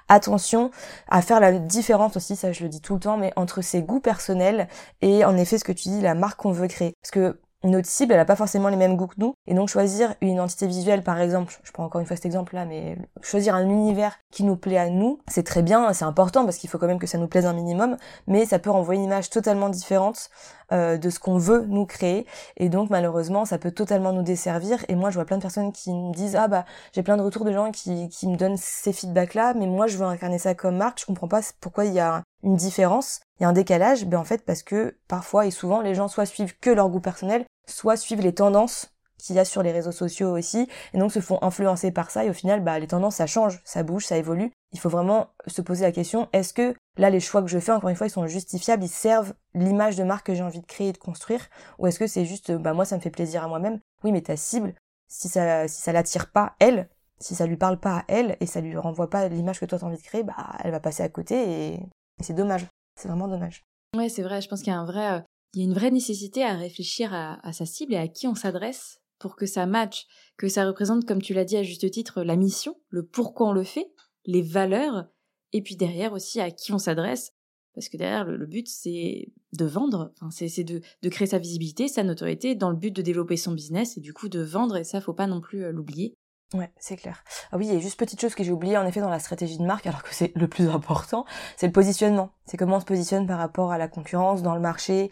Attention à faire la différence aussi, ça je le dis tout le temps, mais entre ses goûts personnels et en effet ce que tu dis, la marque qu'on veut créer. Parce que notre cible, elle a pas forcément les mêmes goûts que nous. Et donc choisir une identité visuelle, par exemple, je prends encore une fois cet exemple-là, mais choisir un univers qui nous plaît à nous, c'est très bien, c'est important parce qu'il faut quand même que ça nous plaise un minimum, mais ça peut renvoyer une image totalement différente euh, de ce qu'on veut nous créer. Et donc malheureusement, ça peut totalement nous desservir. Et moi, je vois plein de personnes qui me disent ah bah j'ai plein de retours de gens qui, qui me donnent ces feedbacks-là, mais moi je veux incarner ça comme marque. Je comprends pas pourquoi il y a une différence, il y a un décalage. Ben en fait parce que parfois et souvent les gens soit suivent que leur goût personnel, soit suivent les tendances qu'il y a sur les réseaux sociaux aussi, et donc se font influencer par ça, et au final, bah, les tendances, ça change, ça bouge, ça évolue. Il faut vraiment se poser la question, est-ce que là, les choix que je fais, encore une fois, ils sont justifiables, ils servent l'image de marque que j'ai envie de créer et de construire, ou est-ce que c'est juste, bah, moi, ça me fait plaisir à moi-même? Oui, mais ta cible, si ça, si ça l'attire pas, elle, si ça lui parle pas à elle, et ça lui renvoie pas l'image que toi t'as envie de créer, bah, elle va passer à côté, et, c'est dommage. C'est vraiment dommage. Ouais, c'est vrai, je pense qu'il y a un vrai, euh, il y a une vraie nécessité à réfléchir à, sa cible et à qui on s'adresse pour que ça matche, que ça représente, comme tu l'as dit à juste titre, la mission, le pourquoi on le fait, les valeurs, et puis derrière aussi à qui on s'adresse, parce que derrière le, but c'est de vendre, enfin, c'est de, de, créer sa visibilité, sa notoriété dans le but de développer son business et du coup de vendre, et ça faut pas non plus euh, l'oublier. Ouais, c'est clair. Ah oui, il y a juste petite chose que j'ai oublié en effet dans la stratégie de marque, alors que c'est le plus *laughs* important, c'est le positionnement. C'est comment on se positionne par rapport à la concurrence dans le marché,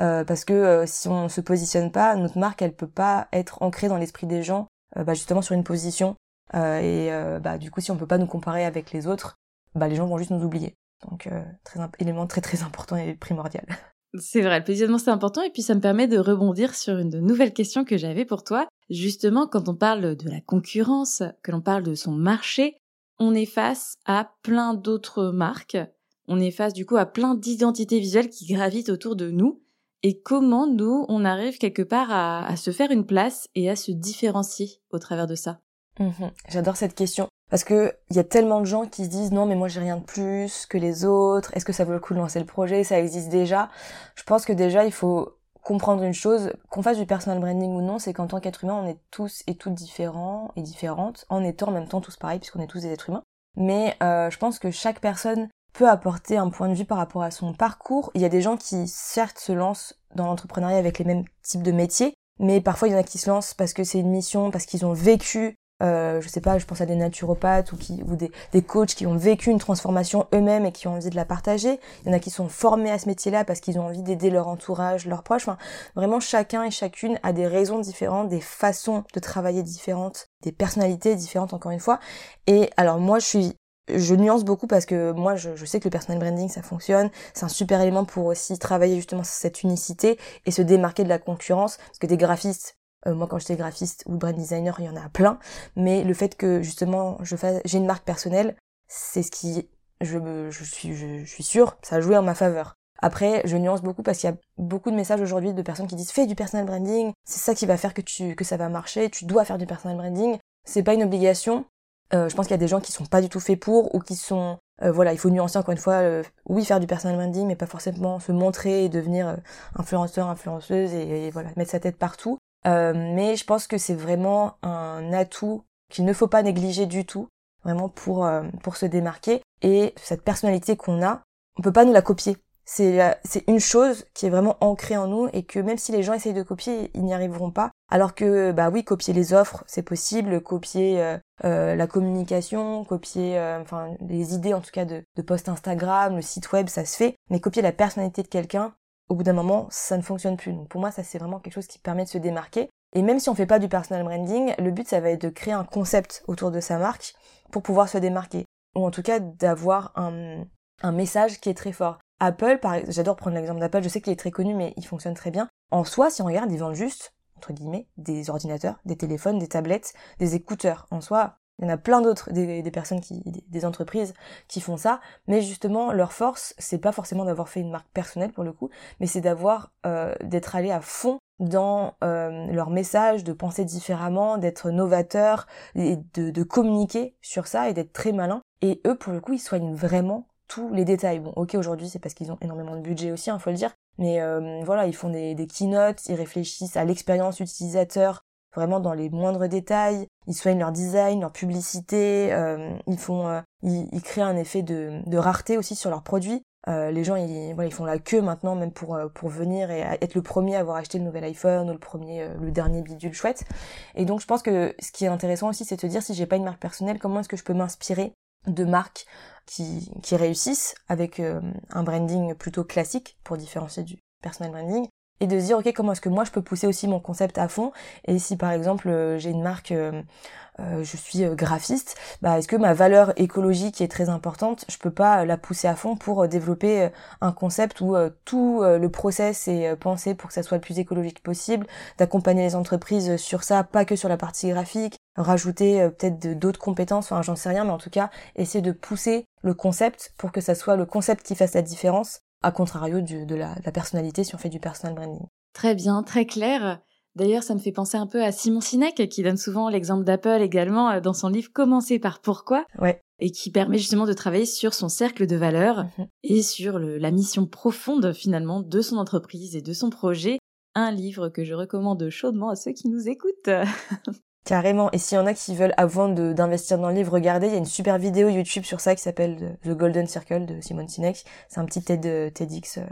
euh, parce que euh, si on se positionne pas, notre marque elle peut pas être ancrée dans l'esprit des gens, euh, bah, justement sur une position. et bah du coup, si on peut pas nous comparer avec les autres, bah les gens vont juste nous oublier. Donc très élément très très important et primordial. *laughs* C'est vrai, le positionnement c'est important et puis ça me permet de rebondir sur une nouvelle question que j'avais pour toi. Justement, quand on parle de la concurrence, que l'on parle de son marché, on est face à plein d'autres marques, on est face du coup à plein d'identités visuelles qui gravitent autour de nous. Et comment nous, on arrive quelque part à, se faire une place et à se différencier au travers de ça? Mhm. J'adore cette question. Parce que il y a tellement de gens qui se disent non mais moi j'ai rien de plus que les autres, est-ce que ça vaut le coup de lancer le projet, ça existe déjà. Je pense que déjà il faut comprendre une chose, qu'on fasse du personal branding ou non, c'est qu'en tant qu'être humain on est tous et toutes différents et différentes, en étant en même temps tous pareils puisqu'on est tous des êtres humains. Mais euh, je pense que chaque personne peut apporter un point de vue par rapport à son parcours. Il y a des gens qui certes se lancent dans l'entrepreneuriat avec les mêmes types de métiers, mais parfois il y en a qui se lancent parce que c'est une mission, parce qu'ils ont vécu euh, je sais pas, je pense à des naturopathes ou, qui, ou des, des coachs qui ont vécu une transformation eux-mêmes et qui ont envie de la partager. Il y en a qui sont formés à ce métier-là parce qu'ils ont envie d'aider leur entourage, leurs proches. Enfin, vraiment, chacun et chacune a des raisons différentes, des façons de travailler différentes, des personnalités différentes, encore une fois. Et alors, moi, je suis je nuance beaucoup parce que moi je, je, sais que le personal branding ça fonctionne, c'est un super élément pour aussi travailler justement cette unicité et se démarquer de la concurrence parce que des graphistes euh, moi, quand j'étais graphiste ou brand designer, il y en a plein. Mais le fait que justement, je fasse, j'ai une marque personnelle, c'est ce qui, je, je suis, je, suis sûre, ça a joué en ma faveur. Après, je nuance beaucoup parce qu'il y a beaucoup de messages aujourd'hui de personnes qui disent fais du personal branding, c'est ça qui va faire que tu, que ça va marcher, tu dois faire du personal branding. C'est pas une obligation. Euh, je pense qu'il y a des gens qui sont pas du tout faits pour ou qui sont euh, voilà, il faut nuancer encore une fois, euh, oui, faire du personal branding, mais pas forcément se montrer et devenir influenceur, influenceuse et, voilà, mettre sa tête partout. Euh, mais je pense que c'est vraiment un atout qu'il ne faut pas négliger du tout, vraiment pour, euh, pour se démarquer. Et cette personnalité qu'on a, on peut pas nous la copier. C'est une chose qui est vraiment ancrée en nous et que même si les gens essayent de copier, ils n'y arriveront pas. Alors que bah oui, copier les offres, c'est possible, copier euh, la communication, copier enfin les idées en tout cas de, de post Instagram, le site web, ça se fait. Mais copier la personnalité de quelqu'un, au bout d'un moment, ça ne fonctionne plus. Donc pour moi, ça c'est vraiment quelque chose qui permet de se démarquer. Et même si on fait pas du personal branding, le but ça va être de créer un concept autour de sa marque pour pouvoir se démarquer. Ou en tout cas d'avoir un, message qui est très fort. Apple, j'adore prendre l'exemple d'Apple, je sais qu'il est très connu mais il fonctionne très bien. En soi, si on regarde, ils vendent juste entre guillemets, des ordinateurs, des téléphones, des tablettes, des écouteurs. En soi, il y en a plein d'autres, des, personnes qui, des, entreprises qui font ça, mais justement leur force, c'est pas forcément d'avoir fait une marque personnelle pour le coup, mais c'est d'avoir euh, d'être allé à fond dans euh, leur message, de penser différemment, d'être novateur, et de, de communiquer sur ça et d'être très malin. Et eux, pour le coup, ils soignent vraiment tous les détails. Bon, ok, aujourd'hui, c'est parce qu'ils ont énormément de budget aussi, il hein, faut le dire. Mais euh, voilà, ils font des, des keynotes, ils réfléchissent à l'expérience utilisateur, vraiment dans les moindres détails. Ils soignent leur design, leur publicité. Euh, ils font, euh, ils, ils, créent un effet de, de, rareté aussi sur leurs produits. Euh, les gens, ils, voilà, ils font la queue maintenant, même pour pour venir et être le premier à avoir acheté le nouvel iPhone ou le premier, le dernier bidule chouette. Et donc, je pense que ce qui est intéressant aussi, c'est de se dire si j'ai pas une marque personnelle, comment est-ce que je peux m'inspirer de marques qui, qui réussissent avec un branding plutôt classique pour différencier du personal branding? Et de se dire ok comment est-ce que moi je peux pousser aussi mon concept à fond? Et si par exemple euh, j'ai une marque euh, euh, je suis graphiste bah est-ce que ma valeur écologique est très importante? Je peux pas la pousser à fond pour développer un concept où tout le process est pensé pour que ça soit le plus écologique possible d'accompagner les entreprises sur ça pas que sur la partie graphique rajouter peut-être d'autres compétences enfin j'en sais rien mais en tout cas essayer de pousser le concept pour que ça soit le concept qui fasse la différence à contrario de, la, personnalité si on fait du personal branding. Très bien, très clair. D'ailleurs, ça me fait penser un peu à Simon Sinek, qui donne souvent l'exemple d'Apple également euh, dans son livre Commencer par pourquoi. Ouais. Et qui permet justement de travailler sur son cercle de valeurs mhm. et sur la mission profonde finalement de son entreprise et de son projet. Un livre que je recommande chaudement à ceux qui nous écoutent. *laughs* Carrément. Et s'il y en a qui veulent, avant d'investir dans le livre, regardez, il y a une super vidéo YouTube sur ça qui s'appelle The Golden Circle de Simon Sinek. C'est un petit TED, TEDx. Euh,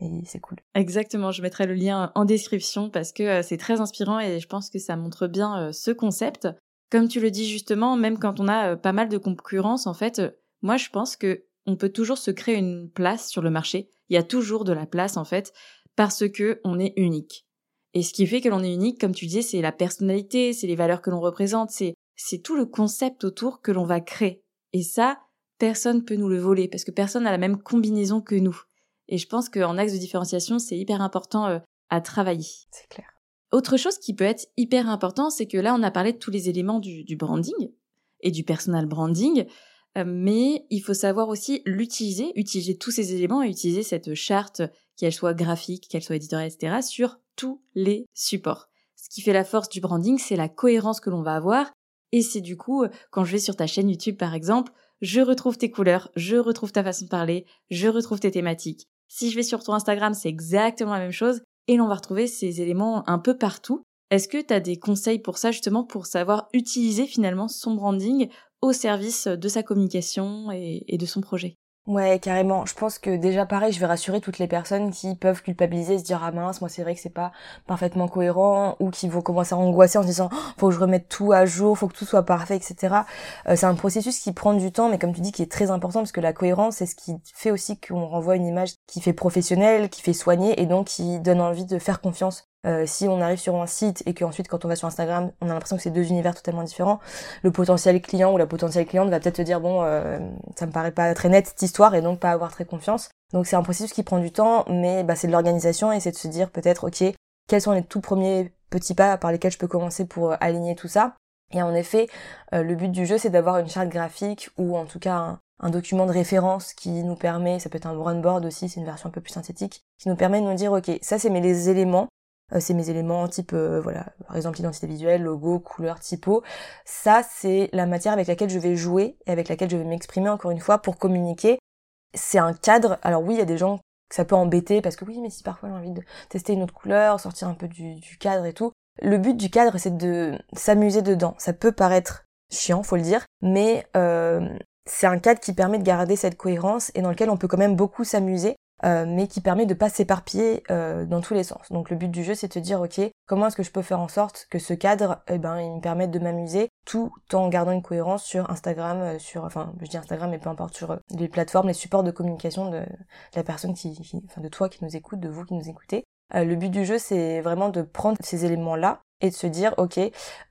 et c'est cool. Exactement, je mettrai le lien en description parce que euh, c'est très inspirant et je pense que ça montre bien euh, ce concept. Comme tu le dis justement, même quand on a pas mal de concurrence, en fait, moi je pense que on peut toujours se créer une place sur le marché. Il y a toujours de la place en fait parce que on est unique. Et ce qui fait que l'on est unique, comme tu disais, c'est la personnalité, c'est les valeurs que l'on représente, c'est c'est tout le concept autour que l'on va créer. Et ça, personne peut nous le voler parce que personne n'a la même combinaison que nous. Et je pense qu'en axe de différenciation, c'est hyper important euh, à travailler. C'est clair. Autre chose qui peut être hyper important, c'est que là, on a parlé de tous les éléments du, du branding et du personal branding, euh, mais il faut savoir aussi l'utiliser, utiliser tous ces éléments et utiliser cette charte, qu'elle soit graphique, qu'elle soit éditoriale, etc., sur tous les supports. Ce qui fait la force du branding, c'est la cohérence que l'on va avoir. Et c'est du coup, quand je vais sur ta chaîne YouTube par exemple, je retrouve tes couleurs, je retrouve ta façon de parler, je retrouve tes thématiques. Si je vais sur ton Instagram, c'est exactement la même chose. Et l'on va retrouver ces éléments un peu partout. Est-ce que tu as des conseils pour ça justement pour savoir utiliser finalement son branding au service de sa communication et, et de son projet? Ouais, carrément. Je pense que déjà pareil, je vais rassurer toutes les personnes qui peuvent culpabiliser, se dire ah mince, moi c'est vrai que c'est pas parfaitement cohérent, ou qui vont commencer à angoisser en se disant oh, faut que je remette tout à jour, faut que tout soit parfait, etc. Euh, c'est un processus qui prend du temps, mais comme tu dis, qui est très important parce que la cohérence, c'est ce qui fait aussi qu'on renvoie une image qui fait professionnelle, qui fait soigner et donc qui donne envie de faire confiance euh, si on arrive sur un site et qu'ensuite quand on va sur Instagram, on a l'impression que c'est deux univers totalement différents, le potentiel client ou la potentielle cliente va peut-être te dire bon, euh, ça me paraît pas très net cette histoire et donc pas avoir très confiance. Donc c'est un processus qui prend du temps, mais bah, c'est de l'organisation et c'est de se dire peut-être ok, quels sont les tout premiers petits pas par lesquels je peux commencer pour euh, aligner tout ça. Et en effet, le but du jeu c'est d'avoir une charte graphique ou en tout cas un, document de référence qui nous permet, ça peut être un brand board aussi, c'est une version un peu plus synthétique, qui nous permet de nous dire ok, ça c'est mes éléments euh, c'est mes éléments type euh, voilà par exemple identité visuelle logo couleur typo. Ça c'est la matière avec laquelle je vais jouer et avec laquelle je vais m'exprimer encore une fois pour communiquer. C'est un cadre. Alors oui il y a des gens que ça peut embêter parce que oui mais si parfois j'ai envie de tester une autre couleur sortir un peu du, du cadre et tout. Le but du cadre c'est de s'amuser dedans. Ça peut paraître chiant faut le dire mais euh, c'est un cadre qui permet de garder cette cohérence et dans lequel on peut quand même beaucoup s'amuser euh, mais qui permet de pas s'éparpiller euh, dans tous les sens. Donc le but du jeu, c'est de te dire, ok, comment est-ce que je peux faire en sorte que ce cadre, eh ben, il me permette de m'amuser tout en gardant une cohérence sur Instagram, euh, sur, enfin, je dis Instagram, mais peu importe, sur les plateformes, les supports de communication de, la personne qui, enfin, de toi qui nous écoute, de vous qui nous écoutez. le but du jeu, c'est vraiment de prendre ces éléments-là et de se dire, ok,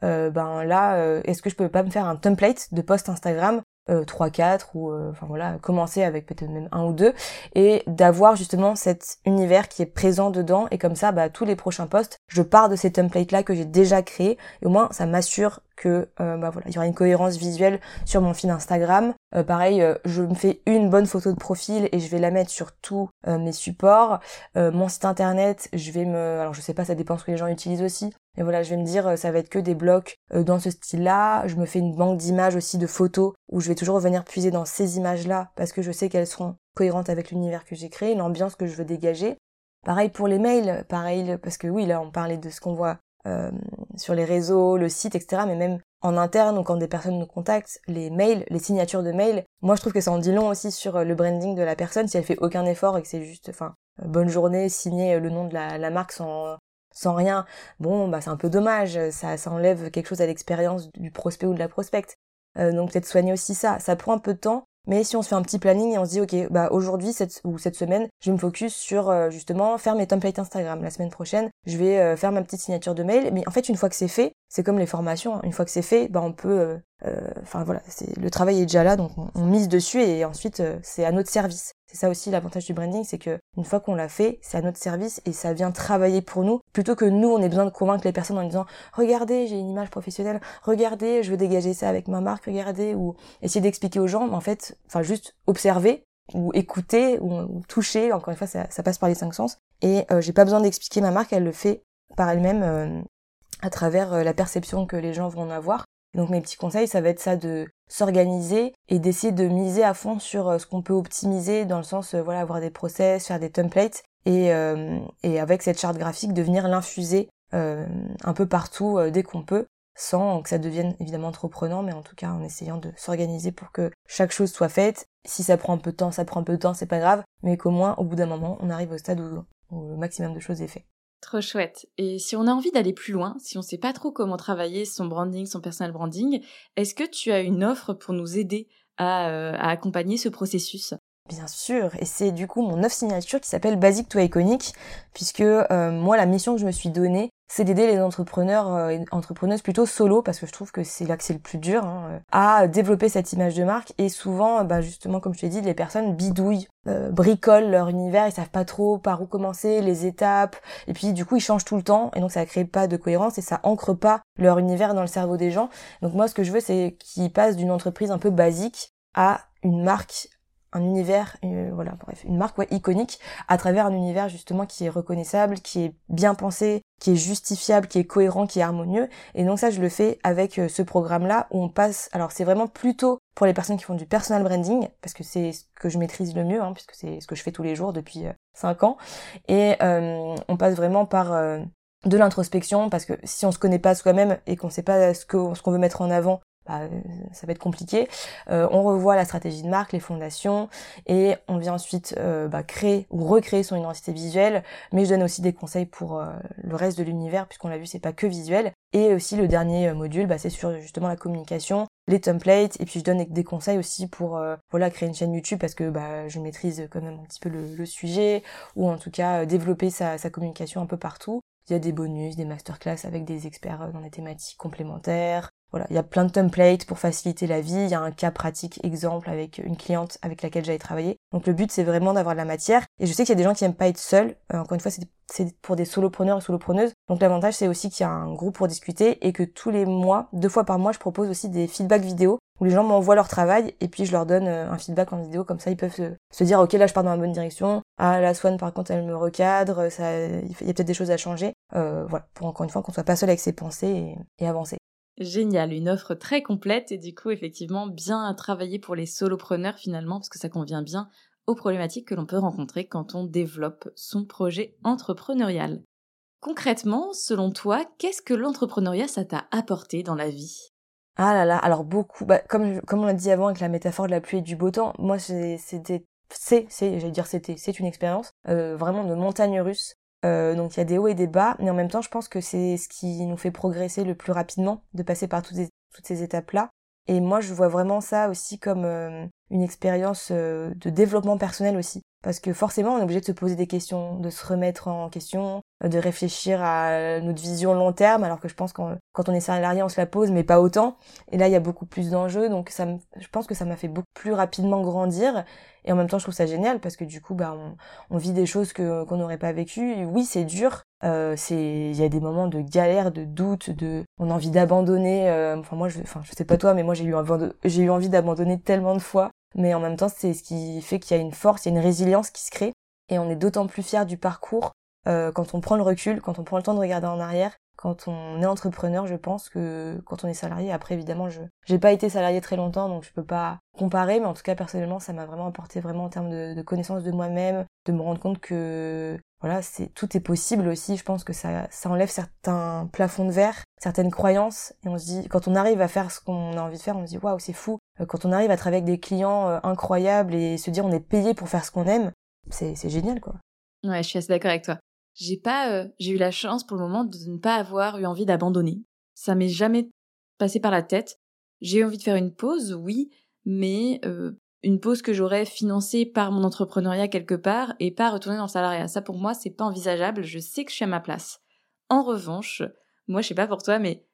ben là, est-ce que je peux pas me faire un template de post Instagram 3 4 ou enfin voilà commencer avec peut-être même un ou deux et d'avoir justement cet univers qui est présent dedans et comme ça bah tous les prochains posts je pars de ces templates là que j'ai déjà créés et au moins ça m'assure que euh, bah voilà, il y aura une cohérence visuelle sur mon fil Instagram. Euh, pareil, euh, je me fais une bonne photo de profil et je vais la mettre sur tous mes supports. mon site internet, je vais me, alors je sais pas, ça dépend ce que les gens utilisent aussi. Mais voilà, je vais me dire, ça va être que des blocs dans ce style-là. Je me fais une banque d'images aussi de photos où je vais toujours venir puiser dans ces images-là parce que je sais qu'elles seront cohérentes avec l'univers que j'ai créé, l'ambiance que je veux dégager. Pareil pour les mails, pareil parce que oui, là on parlait de ce qu'on voit euh, sur les réseaux, le site, etc. Mais même en interne ou quand des personnes nous contactent, les mails, les signatures de mails, moi je trouve que ça en dit long aussi sur euh, le branding de la personne si elle fait aucun effort et que c'est juste, enfin, euh, bonne journée, signer le nom de la, marque sans sans rien. Bon, bah c'est un peu dommage, ça, ça enlève quelque chose à l'expérience du prospect ou de la prospecte. donc peut-être soigner aussi ça. Ça prend un peu de temps, mais si on se fait un petit planning et on se dit, ok, bah aujourd'hui cette, ou cette semaine, je me focus sur euh, justement faire mes templates Instagram. La semaine prochaine, je vais euh, faire ma petite signature de mail. Mais en fait, une fois que c'est fait, c'est comme les formations. Hein. Une fois que c'est fait, bah on peut, euh, enfin voilà, c'est le travail est déjà là, donc on, mise dessus et ensuite c'est à notre service. C'est ça aussi l'avantage du branding, c'est que une fois qu'on l'a fait, c'est à notre service et ça vient travailler pour nous, plutôt que nous on ait besoin de convaincre les personnes en disant regardez j'ai une image professionnelle, regardez je veux dégager ça avec ma marque, regardez ou essayer d'expliquer aux gens, en fait, enfin juste observer ou écouter ou, toucher. Encore une fois, ça, passe par les cinq sens et euh, j'ai pas besoin d'expliquer ma marque, elle le fait par elle-même euh, à travers euh, la perception que les gens vont en avoir. Donc mes petits conseils, ça va être ça de s'organiser et d'essayer de miser à fond sur euh, ce qu'on peut optimiser dans le sens euh, voilà avoir des process, faire des templates et, euh, et avec cette charte graphique de venir l'infuser un peu partout dès qu'on peut sans que ça devienne évidemment trop prenant mais en tout cas en essayant de s'organiser pour que chaque chose soit faite. Si ça prend un peu de temps, ça prend un peu de temps, c'est pas grave, mais qu'au moins au bout d'un moment on arrive au stade où, où le maximum de choses est fait. Trop chouette. Et si on a envie d'aller plus loin, si on ne sait pas trop comment travailler son branding, son personal branding, est-ce que tu as une offre pour nous aider à, euh, accompagner ce processus? Bien sûr, et c'est du coup mon offre signature qui s'appelle Basic to Iconic, puisque euh, moi la mission que je me suis donnée, c'est d'aider les entrepreneurs euh, et entrepreneuses plutôt solo parce que je trouve que c'est là que c'est le plus dur hein, euh, à développer cette image de marque. Et souvent bah justement comme je t'ai dit les personnes bidouillent euh, bricolent leur univers ils savent pas trop par où commencer les étapes. Et puis du coup ils changent tout le temps et donc ça crée pas de cohérence et ça ancre pas leur univers dans le cerveau des gens. Donc moi ce que je veux c'est qu'ils passent d'une entreprise un peu basique à une marque un univers, euh, voilà, bref, une marque ouais, iconique à travers un univers justement qui est reconnaissable, qui est bien pensé, qui est justifiable, qui est cohérent, qui est harmonieux. Et donc ça, je le fais avec euh, ce programme-là où on passe. Alors c'est vraiment plutôt pour les personnes qui font du personal branding parce que c'est ce que je maîtrise le mieux, hein, puisque c'est ce que je fais tous les jours depuis euh, 5 ans. Et on passe vraiment par de l'introspection parce que si on se connaît pas soi-même et qu'on sait pas ce qu'on ce qu'on veut mettre en avant bah, ça va être compliqué. Euh, on revoit la stratégie de marque, les fondations, et on vient ensuite euh, bah, créer ou recréer son identité visuelle. Mais je donne aussi des conseils pour euh, le reste de l'univers, puisqu'on l'a vu, c'est pas que visuel. Et aussi le dernier module, bah, c'est sur justement la communication, les templates, et puis je donne des conseils aussi pour voilà créer une chaîne YouTube parce que bah, je maîtrise quand même un petit peu le, sujet, ou en tout cas développer sa, sa communication un peu partout. Il y a des bonus, des masterclass avec des experts dans des thématiques complémentaires, voilà, il y a plein de templates pour faciliter la vie. Il y a un cas pratique exemple avec une cliente avec laquelle j'avais travaillé. Donc le but c'est vraiment d'avoir de la matière. Et je sais qu'il y a des gens qui aiment pas être seuls. Euh, encore une fois, c'est pour des solopreneurs et solopreneuses. Donc l'avantage c'est aussi qu'il y a un groupe pour discuter et que tous les mois, deux fois par mois, je propose aussi des feedbacks vidéo où les gens m'envoient leur travail et puis je leur donne euh, un feedback en vidéo comme ça ils peuvent se, dire ok là je pars dans la bonne direction ah la Swan par contre elle me recadre ça il y a peut-être des choses à changer euh, voilà pour encore une fois qu'on soit pas seul avec ses pensées et avancer Génial, une offre très complète et du coup effectivement bien à travailler pour les solopreneurs finalement parce que ça convient bien aux problématiques que l'on peut rencontrer quand on développe son projet entrepreneurial. Concrètement, selon toi, qu'est-ce que l'entrepreneuriat ça t'a apporté dans la vie? Ah là là, alors beaucoup, bah, comme, on l'a dit avant avec la métaphore de la pluie et du beau temps, moi c'était c'est, c'est, j'allais dire c'était, c'est une expérience euh, vraiment de montagne russe euh, donc il y a des hauts et des bas, mais en même temps je pense que c'est ce qui nous fait progresser le plus rapidement, de passer par toutes, toutes ces étapes-là. Et moi je vois vraiment ça aussi comme euh, une expérience de développement personnel aussi. Parce que forcément, on est obligé de se poser des questions, de se remettre en question, de réfléchir à notre vision long terme, alors que je pense que quand on est salarié, on se la pose, mais pas autant. Et là, il y a beaucoup plus d'enjeux, donc ça, je pense que ça m'a fait beaucoup plus rapidement grandir. Et en même temps, je trouve ça génial parce que du coup, bah, on, on vit des choses que qu'on n'aurait pas vécues. Oui, c'est dur. Euh, c'est, il y a des moments de galère, de doute, de, on a envie d'abandonner. Euh, enfin, moi, je, enfin, je sais pas toi, mais moi, j'ai eu envie, j'ai eu envie d'abandonner tellement de fois. Mais en même temps, c'est ce qui fait qu'il y a une force, il y a une résilience qui se crée. Et on est d'autant plus fier du parcours euh, quand on prend le recul, quand on prend le temps de regarder en arrière, quand on est entrepreneur, je pense que quand on est salarié, après évidemment, je j'ai pas été salarié très longtemps, donc je peux pas comparer, mais en tout cas personnellement, ça m'a vraiment apporté vraiment en termes de, de connaissance de moi-même, de me rendre compte que voilà, c'est tout est possible aussi. Je pense que ça ça enlève certains plafonds de verre, certaines croyances, et on se dit quand on arrive à faire ce qu'on a envie de faire, on se dit waouh c'est fou. Euh, quand on arrive à travailler avec des clients euh, incroyables et se dire on est payé pour faire ce qu'on aime, c'est génial quoi. Ouais, je suis assez d'accord avec toi j'ai pas, euh, j'ai eu la chance pour le moment de ne pas avoir eu envie d'abandonner. Ça m'est jamais passé par la tête. J'ai eu envie de faire une pause, oui, mais une pause que j'aurais financée par mon entrepreneuriat quelque part et pas retourner dans le salariat. Ça pour moi c'est pas envisageable. Je sais que je suis à ma place. En revanche, moi je sais pas pour toi, mais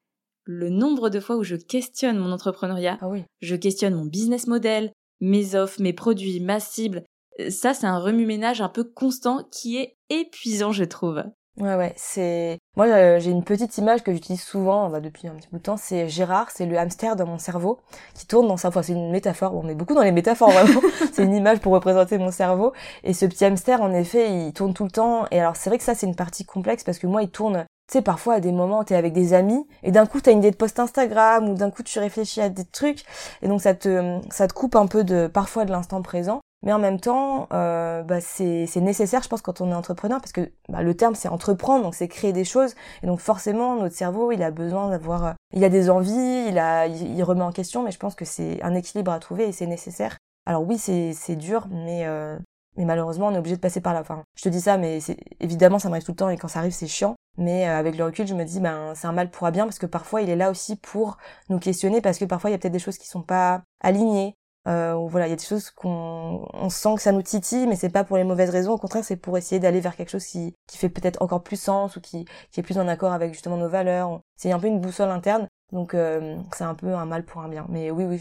le nombre de fois où je questionne mon entrepreneuriat, ah oui. je questionne mon business model, mes offres, mes produits, ma cible, ça, c'est un remue-ménage un peu constant qui est épuisant, je trouve. Ouais, ouais, c'est. Moi, euh, j'ai une petite image que j'utilise souvent, bah, depuis un petit bout de temps. C'est Gérard, c'est le hamster dans mon cerveau qui tourne dans sa. Enfin, c'est une métaphore. on est beaucoup dans les métaphores, vraiment. *laughs* c'est une image pour représenter mon cerveau. Et ce petit hamster, en effet, il tourne tout le temps. Et alors, c'est vrai que ça, c'est une partie complexe parce que moi, il tourne. Tu sais, parfois, à des moments, t'es avec des amis et d'un coup, t'as une idée de post Instagram ou d'un coup, tu réfléchis à des trucs et donc ça te, ça te coupe un peu de, parfois, de l'instant présent mais en même temps, euh, bah, c'est nécessaire, je pense, quand on est entrepreneur, parce que bah, le terme c'est entreprendre, donc c'est créer des choses, et donc forcément notre cerveau, il a besoin d'avoir, euh, il a des envies, il a, il, remet en question, mais je pense que c'est un équilibre à trouver et c'est nécessaire. Alors oui, c'est dur, mais euh, mais malheureusement, on est obligé de passer par la fin. Je te dis ça, mais évidemment ça m'arrive tout le temps et quand ça arrive, c'est chiant. Mais euh, avec le recul, je me dis ben c'est un mal pour un bien parce que parfois il est là aussi pour nous questionner parce que parfois il y a peut-être des choses qui sont pas alignées, euh, voilà, il y a des choses qu'on on sent que ça nous titille, mais c'est pas pour les mauvaises raisons. Au contraire, c'est pour essayer d'aller vers quelque chose qui, qui fait peut-être encore plus sens ou qui, qui est plus en accord avec justement nos valeurs. C'est un peu une boussole interne, donc euh, c'est un peu un mal pour un bien. Mais oui, oui,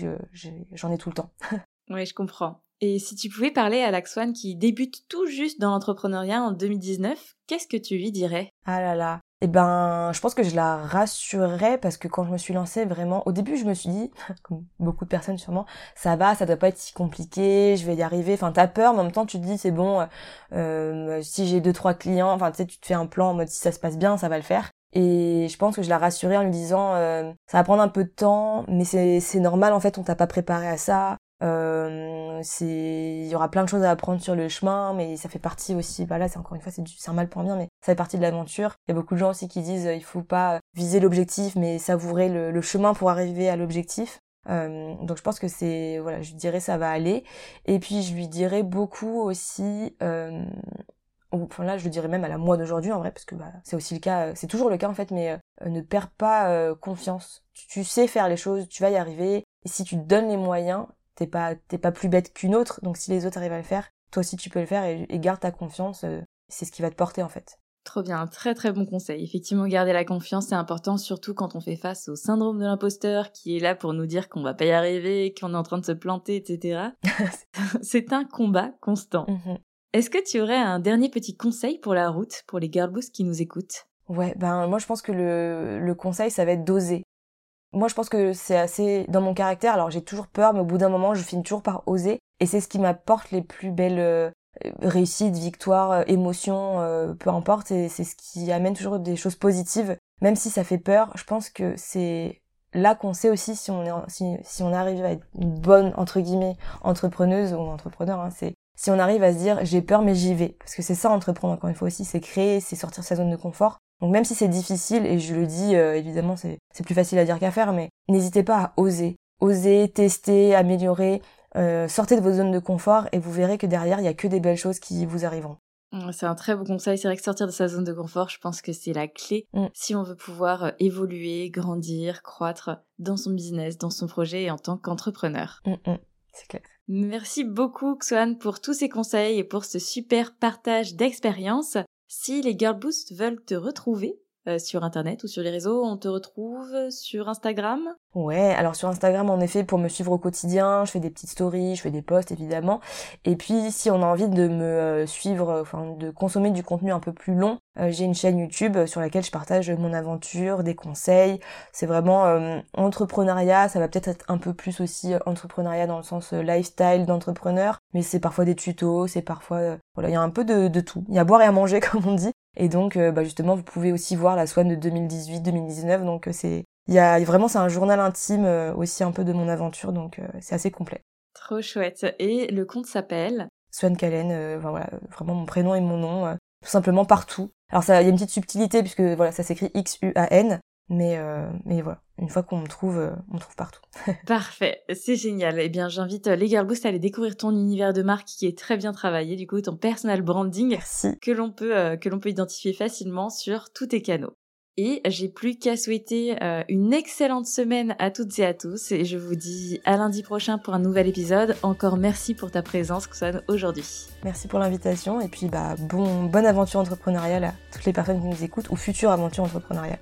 j'en ai tout le temps. *laughs* oui, je comprends. Et si tu pouvais parler à Laxwan qui débute tout juste dans l'entrepreneuriat en 2019, qu'est-ce que tu lui dirais? Ah là là, eh ben, je pense que je la rassurerais parce que quand je me suis lancée vraiment, au début, je me suis dit, *laughs* comme beaucoup de personnes sûrement, ça va, ça doit pas être si compliqué, je vais y arriver. Enfin, t'as peur, mais en même temps, tu te dis, c'est bon, euh, si j'ai deux trois clients, enfin, tu sais, tu te fais un plan en mode si ça se passe bien, ça va le faire. Et je pense que je la rassurais en lui disant, euh, ça va prendre un peu de temps, mais c'est normal en fait, on t'a pas préparé à ça. Euh, il y aura plein de choses à apprendre sur le chemin mais ça fait partie aussi bah là c'est encore une fois c'est un mal pour un bien mais ça fait partie de l'aventure. Il y a beaucoup de gens aussi qui disent euh, il faut pas viser l'objectif mais savourer le, chemin pour arriver à l'objectif. Euh, donc je pense que c'est voilà je dirais ça va aller. Et puis je lui dirais beaucoup aussi euh, enfin là je le dirais même à la moi d'aujourd'hui en vrai parce que bah, c'est aussi le cas c'est toujours le cas en fait mais euh, ne perds pas confiance. Tu, tu, sais faire les choses tu vas y arriver. Et si tu te donnes les moyens t'es pas t'es pas plus bête qu'une autre donc si les autres arrivent à le faire toi aussi tu peux le faire et, garde ta confiance euh, c'est ce qui va te porter en fait Trop bien, très très bon conseil. Effectivement, garder la confiance, c'est important, surtout quand on fait face au syndrome de l'imposteur qui est là pour nous dire qu'on va pas y arriver, qu'on est en train de se planter, etc. *laughs* c'est un combat constant. Mhm. Est-ce que tu aurais un dernier petit conseil pour la route, pour les girl qui nous écoutent? Ouais, ben moi je pense que le, le conseil ça va être d'oser moi je pense que c'est assez dans mon caractère. Alors j'ai toujours peur mais au bout d'un moment je finis toujours par oser. Et c'est ce qui m'apporte les plus belles euh, réussites victoires euh, émotions euh, peu importe. Et c'est ce qui amène toujours des choses positives. Même si ça fait peur je pense que c'est là qu'on sait aussi si on est si, on arrive à être une bonne entre guillemets entrepreneuse ou entrepreneur hein, c'est si on arrive à se dire j'ai peur mais j'y vais. Parce que c'est ça entreprendre encore une fois aussi. C'est créer c'est sortir de sa zone de confort donc même si c'est difficile, et je le dis euh, évidemment c'est plus facile à dire qu'à faire, mais n'hésitez pas à oser. Oser, tester, améliorer, euh, sortez de vos zones de confort et vous verrez que derrière, il n'y a que des belles choses qui vous arriveront. Mmh, c'est un très beau conseil. C'est vrai que sortir de sa zone de confort, je pense que c'est la clé mmh. si on veut pouvoir euh, évoluer, grandir, croître dans son business, dans son projet et en tant qu'entrepreneur. Mmh, C'est clair. Merci beaucoup, Xuan, pour tous ces conseils et pour ce super partage d'expérience. Si les Girl Boost veulent te retrouver, euh, sur Internet ou sur les réseaux On te retrouve sur Instagram? Ouais, alors sur Instagram, en effet, pour me suivre au quotidien, je fais des petites stories, je fais des posts, évidemment. Et puis, si on a envie de me euh, suivre, enfin, de consommer du contenu un peu plus long, euh, j'ai une chaîne YouTube sur laquelle je partage mon aventure, des conseils. C'est vraiment entrepreneuriat, ça va peut-être être un peu plus aussi entrepreneuriat dans le sens lifestyle d'entrepreneur, mais c'est parfois des tutos, c'est parfois... voilà, il y a un peu de, de tout. Il y a à boire et à manger, *laughs* comme on dit. Et donc, euh, bah justement, vous pouvez aussi voir la Swan de 2018-2019. Donc, euh, c'est, il y a vraiment, c'est un journal intime euh, aussi un peu de mon aventure. Donc, c'est assez complet. Trop chouette. Et le compte s'appelle? Swan Calen. voilà, vraiment mon prénom et mon nom, tout simplement partout. Alors, ça, il y a une petite subtilité puisque voilà, ça s'écrit X-U-A-N. Mais, euh, mais voilà, une fois qu'on me trouve, euh, on me trouve partout. *laughs* Parfait, c'est génial. Eh bien, j'invite euh, les Girl Boost à aller découvrir ton univers de marque qui est très bien travaillé, du coup, ton personal branding Merci. que l'on peut, que l'on peut identifier facilement sur tous tes canaux. Et j'ai plus qu'à souhaiter une excellente semaine à toutes et à tous. Et je vous dis à lundi prochain pour un nouvel épisode. Encore merci pour ta présence, Xuan, aujourd'hui. Merci pour l'invitation. Et puis, bah, bon, bonne aventure entrepreneuriale à toutes les personnes qui nous écoutent ou future aventure entrepreneuriale.